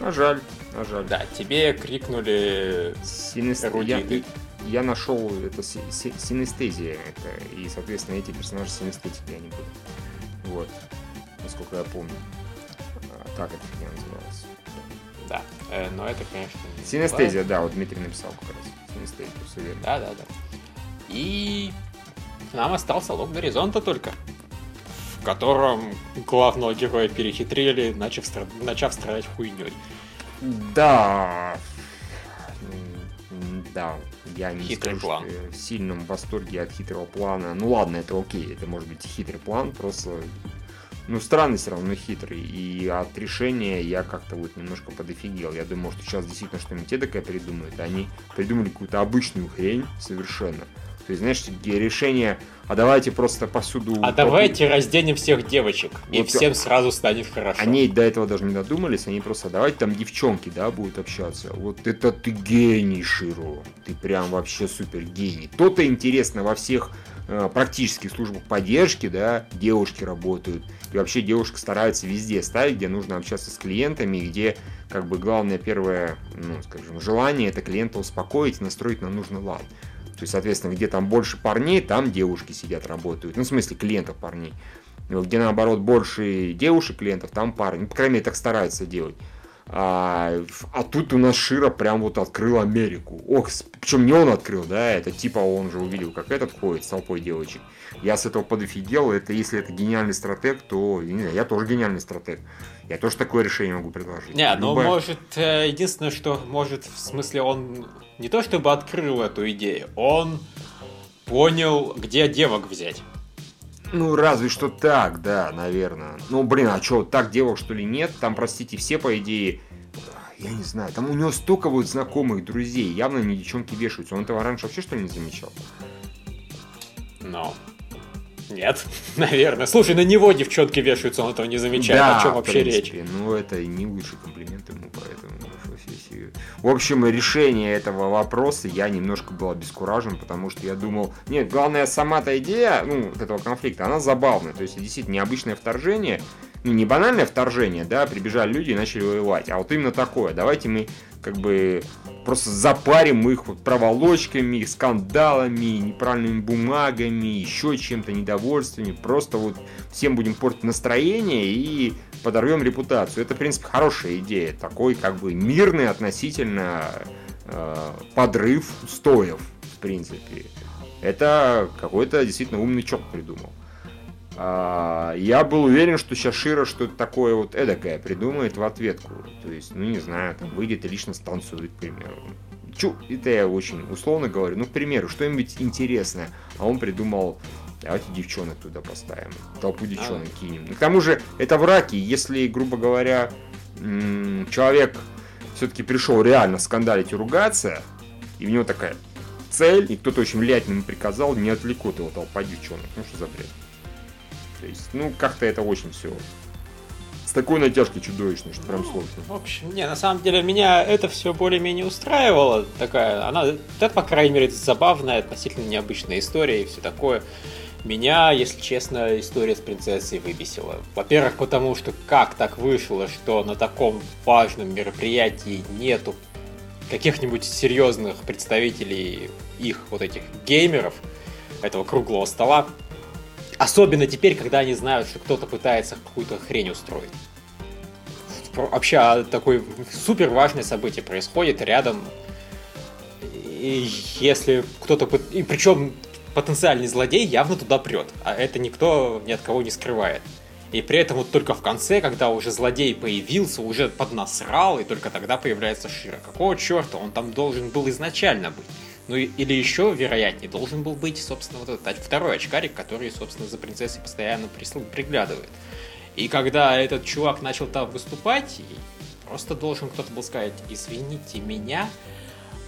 А жаль, а жаль. Да, тебе крикнули Синест... я, я нашел это синестезия, это, и, соответственно, эти персонажи синестетики они будут. Вот, насколько я помню. А, так это не называлось. Да, э, но это, конечно... Синестезия, да, вот Дмитрий написал как раз. Синестезия, все верно. Да, да, да. И нам остался лог горизонта только. в котором главного героя перехитрили, начав, начав страдать хуйней. Да. Да, я не Хитрый скажу, план. в сильном восторге от хитрого плана. Ну ладно, это окей, это может быть хитрый план, просто ну, странный все равно, но хитрый. И от решения я как-то вот немножко подофигел. Я думал, что сейчас действительно что-нибудь эдакое придумают. а Они придумали какую-то обычную хрень совершенно. То есть, знаешь, такие решения, а давайте просто посуду... А давайте разденем всех девочек, и Вот всем сразу станет хорошо. Они до этого даже не додумались, они просто, давайте там девчонки, да, будут общаться. Вот это ты гений, Широ. Ты прям вообще супер гений. То-то интересно во всех э, практически службах поддержки, да, девушки работают. И вообще девушка старается везде ставить, где нужно общаться с клиентами, где как бы главное первое, ну, скажем, желание это клиента успокоить, настроить на нужный лад. То есть, соответственно, где там больше парней, там девушки сидят, работают. Ну, в смысле, клиентов парней. Где, наоборот, больше девушек клиентов, там парни. Ну, по крайней мере, так стараются делать. А, а тут у нас Шира прям вот открыл Америку. Ох, причем не он открыл, да, это типа он же увидел, как этот ходит с толпой девочек. Я с этого подофигел, это если это гениальный стратег, то, я не знаю, я тоже гениальный стратег. Я тоже такое решение могу предложить. Не, ну Любая- может, э, единственное, что может, в смысле, он не то чтобы открыл эту идею, он понял, где девок взять. Ну, разве что так, да, наверное. Ну, блин, а что, так девок, что ли, нет? Там, простите, все, по идее, я не знаю, там у него столько вот знакомых, друзей, явно не девчонки вешаются. Он этого раньше вообще, что ли, не замечал? Но... Нет, (laughs) наверное. Слушай, на него девчонки вешаются, он этого не замечает. О чем вообще речь? принципе, Ну, это не лучший комплимент ему, поэтому... В общем, решение этого вопроса я немножко был обескуражен, потому что я думал... Нет, главное, сама-то идея, ну, этого конфликта, она забавная. То есть, действительно, необычное вторжение, ну, не банальное вторжение, да, прибежали люди и начали воевать, а вот именно такое. Давайте мы как бы просто запарим их вот проволочками, скандалами, неправильными бумагами, еще чем-то, недовольствами. Просто вот всем будем портить настроение и подорвем репутацию. Это, в принципе, хорошая идея. Такой как бы мирный относительно э, подрыв стоев, в принципе. Это какой-то действительно умный чок придумал. А, я был уверен, что сейчас Шира что-то такое вот эдакое придумает в ответку. То есть, ну не знаю, там выйдет и лично станцует, к примеру. Чу, это я очень условно говорю. Ну, к примеру, что-нибудь интересное. А он придумал, давайте девчонок туда поставим. Толпу девчонок кинем. И к тому же, это враки. Если, грубо говоря, человек все-таки пришел реально скандалить и ругаться, и у него такая цель, и кто-то очень влиятельно ему приказал, не отвлекут его толпа девчонок. Ну, что за бред? То есть, ну, как-то это очень все с такой натяжкой чудовищной, что прям сложно. В общем, не, на самом деле меня это все более-менее устраивало. Такая, она, это, по крайней мере, забавная, относительно необычная история и все такое. Меня, если честно, история с принцессой выбесила. Во-первых, потому что как так вышло, что на таком важном мероприятии нету каких-нибудь серьезных представителей их вот этих геймеров, этого круглого стола. Особенно теперь, когда они знают, что кто-то пытается какую-то хрень устроить. Вообще, а, такое супер важное событие происходит рядом. И если кто-то... И причем потенциальный злодей явно туда прет. А это никто ни от кого не скрывает. И при этом вот только в конце, когда уже злодей появился, уже поднасрал, и только тогда появляется Шира. Какого черта? Он там должен был изначально быть. Ну или еще, вероятнее, должен был быть, собственно, вот этот второй очкарик, который, собственно, за принцессой постоянно приглядывает. И когда этот чувак начал там выступать, просто должен кто-то был сказать, извините меня,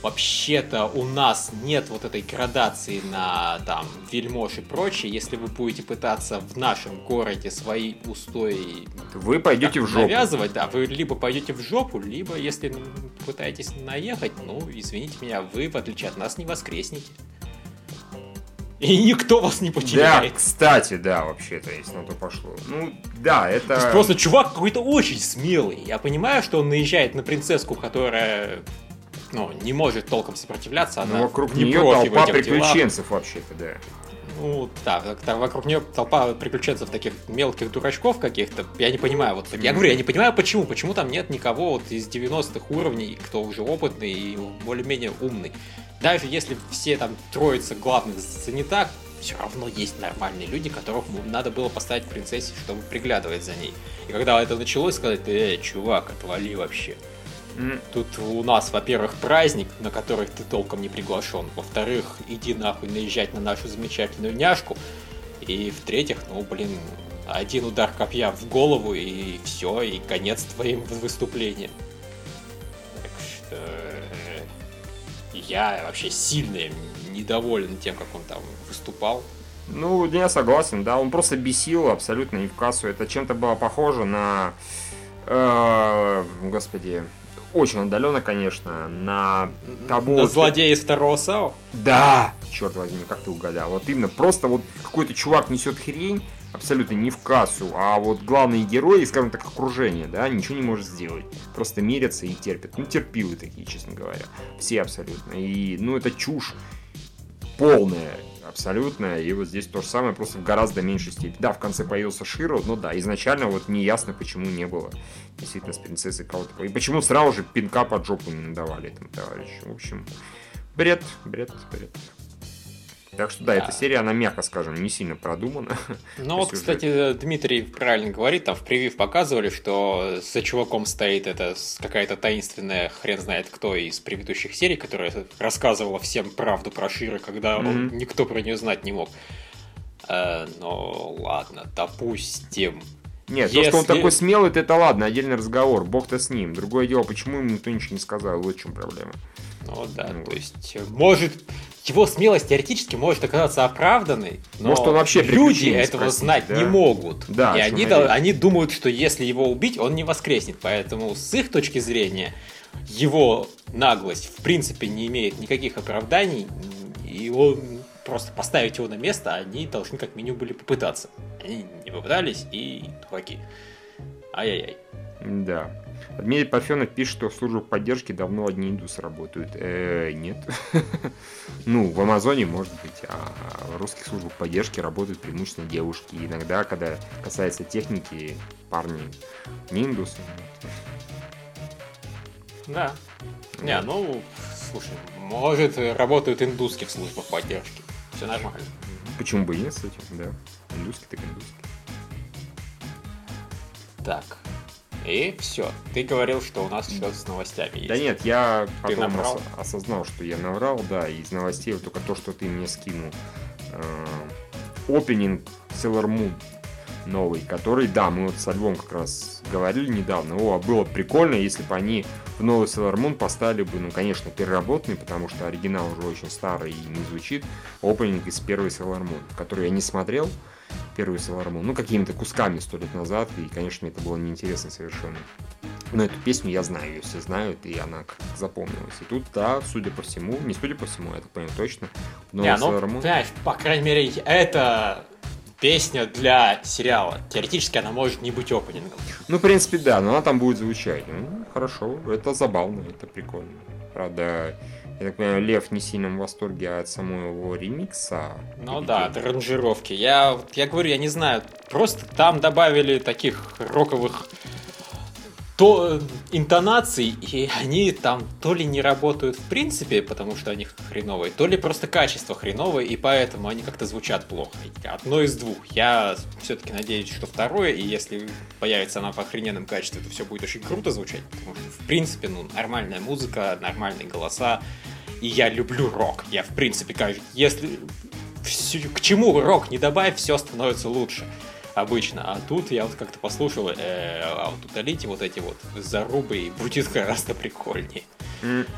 вообще-то у нас нет вот этой градации на там вельмож и прочее. Если вы будете пытаться в нашем городе свои устои Вы пойдете в жопу. навязывать, да, вы либо пойдете в жопу, либо если пытаетесь наехать, ну, извините меня, вы, в отличие от нас, не воскреснете. И никто вас не Да, потеряет. кстати, да, вообще-то, если на то пошло. Ну, да, То есть это... просто чувак какой-то очень смелый. Я понимаю, что он наезжает на принцесску, которая ну, не может толком сопротивляться, она Ну, вокруг не нее толпа приключенцев вообще-то, да. Ну, да, так вокруг нее толпа приключенцев таких мелких дурачков каких-то. Я не понимаю, вот я говорю, я не понимаю, почему. Почему там нет никого вот из 90-х уровней, кто уже опытный и более-менее умный. Даже если все там троица главных занята, все равно есть нормальные люди, которых надо было поставить принцессе, чтобы приглядывать за ней. И когда это началось, сказать, э, чувак, отвали вообще. Тут у нас, во-первых, праздник, на который ты толком не приглашен. Во-вторых, иди нахуй наезжать на нашу замечательную няшку. И в-третьих, ну, блин, один удар копья в голову и все, и конец твоим выступлением. Так что э, я вообще сильно недоволен тем, как он там выступал. Ну, я согласен, да, он просто бесил абсолютно не в кассу. Это чем-то было похоже на... Э, господи, очень отдаленно, конечно, на того... На злодея из второго САУ? Да! Черт возьми, как ты угадал. Вот именно, просто вот какой-то чувак несет хрень, абсолютно не в кассу, а вот главные герои, скажем так, окружение, да, ничего не может сделать. Просто мерятся и терпят. Ну, терпилы такие, честно говоря. Все абсолютно. И, ну, это чушь полная абсолютно. И вот здесь то же самое, просто в гораздо меньшей степени. Да, в конце появился Широ, но да, изначально вот неясно, почему не было действительно с принцессой кого-то. И почему сразу же пинка под жопу не надавали этому товарищу. В общем, бред, бред, бред. Так что да, да, эта серия, она, мягко скажем, не сильно продумана. Ну вот, кстати, Дмитрий правильно говорит, там в превью показывали, что за чуваком стоит это какая-то таинственная, хрен знает кто из предыдущих серий, которая рассказывала всем правду про Шира, когда mm-hmm. он, никто про нее знать не мог. Э, ну ладно, допустим. Нет, Если... то, что он такой смелый, это ладно, отдельный разговор, бог-то с ним. Другое дело, почему ему никто ничего не сказал, вот в чем проблема. Ну да, ну, то есть, может, его смелость теоретически может оказаться оправданной, но может, он вообще люди этого спросить, знать да? не могут. Да, и они, они думают, что если его убить, он не воскреснет. Поэтому с их точки зрения его наглость в принципе не имеет никаких оправданий, и он просто поставить его на место, они должны как минимум были попытаться. Они не попытались и дураки. Ай-яй-яй. Да. Дмитрий Парфенов пишет, что в службах поддержки давно одни индусы работают. Э, нет. (laughs) ну, в Амазоне может быть, а в русских службах поддержки работают преимущественно девушки. иногда, когда касается техники, парни не индусы. Да. Не, ну, слушай, может, работают индусских службах поддержки. Все нормально. Почему бы и нет, кстати, да. Индусский так индусский. Так, и все. Ты говорил, что у нас что-то с новостями есть. Да нет, я ты потом ос- осознал, что я наврал, да, из новостей вот только то, что ты мне скинул. Опенинг Sailor Moon новый, который, да, мы вот со Львом как раз говорили недавно, о, было прикольно, если бы они в новый Sailor Moon поставили бы, ну, конечно, переработанный, потому что оригинал уже очень старый и не звучит, опенинг из первой Sailor Moon, который я не смотрел, первый Sailor Moon, ну, какими-то кусками сто лет назад, и, конечно, это было неинтересно совершенно. Но эту песню я знаю, ее все знают, и она как запомнилась. И тут, да, судя по всему, не судя по всему, я так понимаю точно, но не, ну, Moon... Понимаешь, по крайней мере, это песня для сериала. Теоретически она может не быть опенингом. Ну, в принципе, да, но она там будет звучать. Ну, хорошо, это забавно, это прикольно. Правда, я так понимаю, Лев не сильно в восторге от самого его ремикса. Ну да, от аранжировки. Я, я говорю, я не знаю, просто там добавили таких роковых то интонаций, и они там то ли не работают в принципе, потому что они хреновые, то ли просто качество хреновое, и поэтому они как-то звучат плохо. Одно из двух. Я все-таки надеюсь, что второе, и если появится она в охрененном качестве, то все будет очень круто звучать, потому что, в принципе, ну, нормальная музыка, нормальные голоса, и я люблю рок. Я, в принципе, кажется, если к чему рок не добавь, все становится лучше обычно. А тут я вот как-то послушал, э, а вот удалите вот эти вот зарубы, и будет гораздо прикольнее. Mm.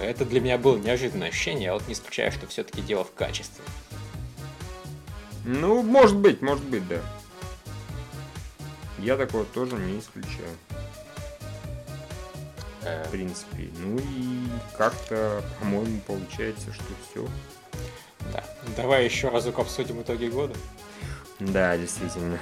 Это для меня было неожиданное ощущение, я вот не исключаю, что все-таки дело в качестве. Ну, может быть, может быть, да. Я такого тоже не исключаю. Э. В принципе. Ну и как-то, по-моему, получается, что все. Да. Давай еще разок обсудим итоги года. Да, действительно.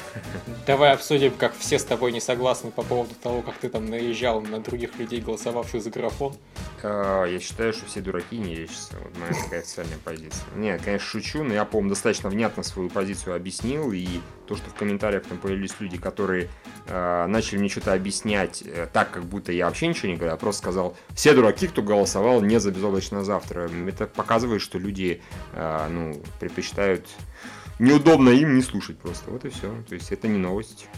Давай обсудим, как все с тобой не согласны по поводу того, как ты там наезжал на других людей, голосовавших за графон. А, я считаю, что все дураки не лечатся. Вот моя такая официальная позиция. Нет, конечно, шучу, но я, по-моему, достаточно внятно свою позицию объяснил. И то, что в комментариях там появились люди, которые э, начали мне что-то объяснять э, так, как будто я вообще ничего не говорю, я просто сказал, все дураки, кто голосовал не за безоблачное завтра. Это показывает, что люди э, ну, предпочитают неудобно им не слушать просто. Вот и все. То есть это не новость,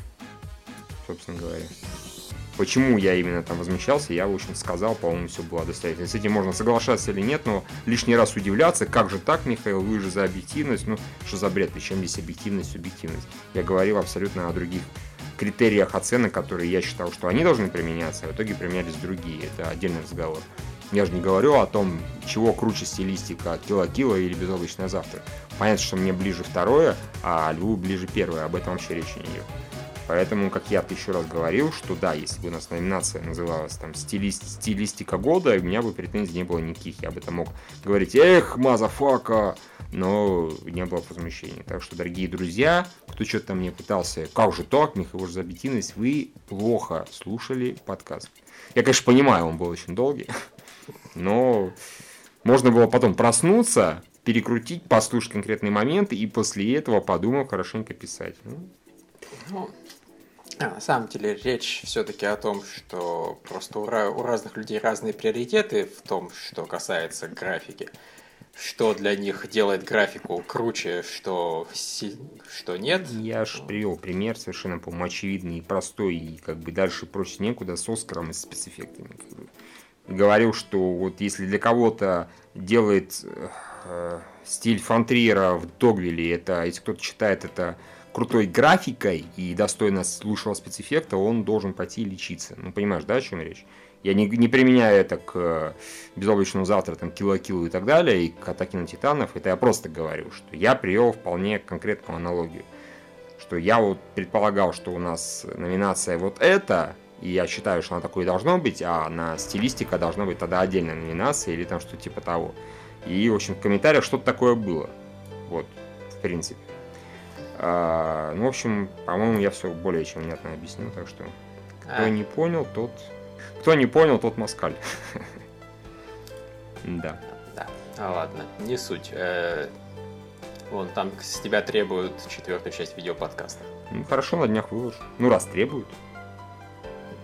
собственно говоря. Почему я именно там возмущался, я, в общем, сказал, по-моему, все было достаточно. С этим можно соглашаться или нет, но лишний раз удивляться, как же так, Михаил, вы же за объективность, ну, что за бред, причем здесь объективность, субъективность. Я говорил абсолютно о других критериях оценок, которые я считал, что они должны применяться, а в итоге применялись другие. Это отдельный разговор. Я же не говорю о том, чего круче стилистика кило-кило или безоблачное завтра. Понятно, что мне ближе второе, а Льву ближе первое. Об этом вообще речи не идет. Поэтому, как я еще раз говорил, что да, если бы у нас номинация называлась там стилист, стилистика года, у меня бы претензий не было никаких. Я бы там мог говорить, эх, мазафака, но не было возмущения. Так что, дорогие друзья, кто что-то мне пытался, как же так, Михаил же за объективность, вы плохо слушали подкаст. Я, конечно, понимаю, он был очень долгий, (laughs) но можно было потом проснуться, перекрутить, послушать конкретные моменты и после этого, подумав, хорошенько писать. Ну, ну на самом деле речь все-таки о том, что просто у, у разных людей разные приоритеты в том, что касается графики. Что для них делает графику круче, что, что нет. Я же привел пример совершенно, по-моему, очевидный и простой, и как бы дальше проще некуда с Оскаром и спецэффектами. Как бы говорил, что вот если для кого-то делает э, стиль Фонтриера в Догвилле, это, если кто-то считает это крутой графикой и достойно слушал спецэффекта, он должен пойти лечиться. Ну, понимаешь, да, о чем речь? Я не, не применяю это к э, безоблачному завтра, там, кило-кило и так далее, и к атаке на титанов. Это я просто говорю, что я привел вполне конкретную аналогию. Что я вот предполагал, что у нас номинация вот это, и я считаю, что она такой должно быть, а на стилистика должна быть тогда отдельная номинация или там что-то типа того. И, в общем, в комментариях что-то такое было. Вот, в принципе. А, ну, в общем, по-моему, я все более чем внятно объяснил, так что кто а. не понял, тот... Кто не понял, тот москаль. (laughs) Да. Да. А ладно, не суть. Э, вон там с тебя требуют четвертую часть видеоподкаста. Ну хорошо, на днях выложу. Ну раз требуют.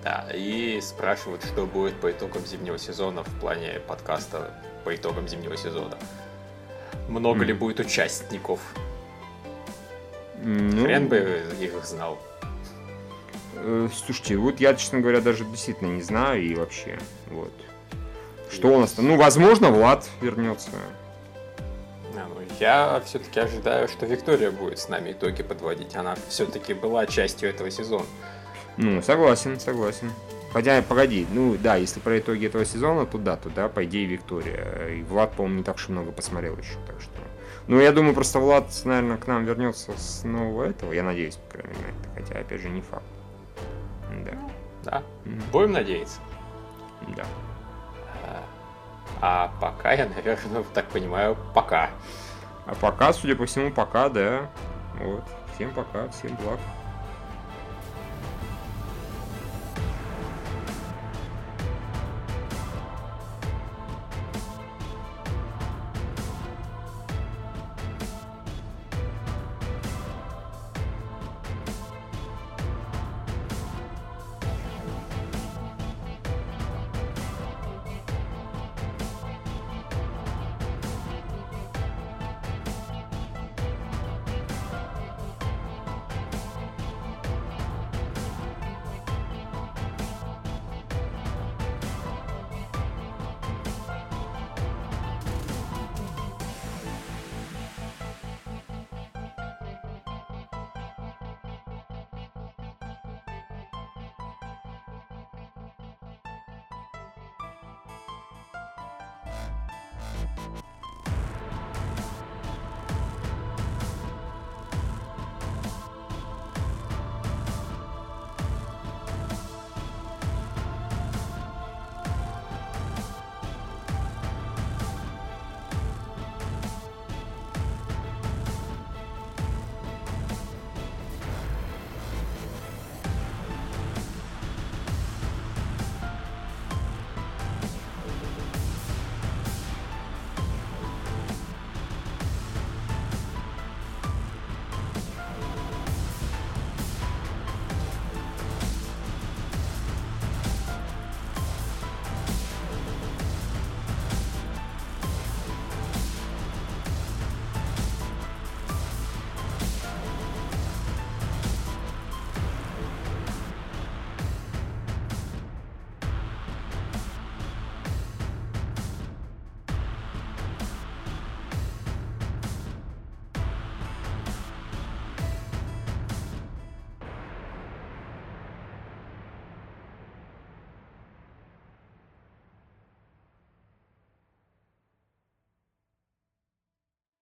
Да, и спрашивают, что будет по итогам зимнего сезона в плане подкаста по итогам зимнего сезона. Много mm. ли будет участников? Ну, Хрен бы их знал. Э, слушайте, вот я, честно говоря, даже действительно не знаю и вообще, вот. Что у нас там? Ну, возможно, Влад вернется. А, ну, я все-таки ожидаю, что Виктория будет с нами итоги подводить. Она все-таки была частью этого сезона. Ну, согласен, согласен. Хотя, погоди, ну да, если про итоги этого сезона, то да, то да, по идее Виктория. И Влад, по-моему, не так уж много посмотрел еще, так что... Ну, я думаю, просто Влад, наверное, к нам вернется с нового этого, я надеюсь, по крайней мере. Хотя, опять же, не факт. Да. Да. Mm-hmm. Будем надеяться. Да. А, а пока, я, (laughs) наверное, так понимаю, пока. А пока, судя по всему, пока, да. Вот. Всем пока, всем благ.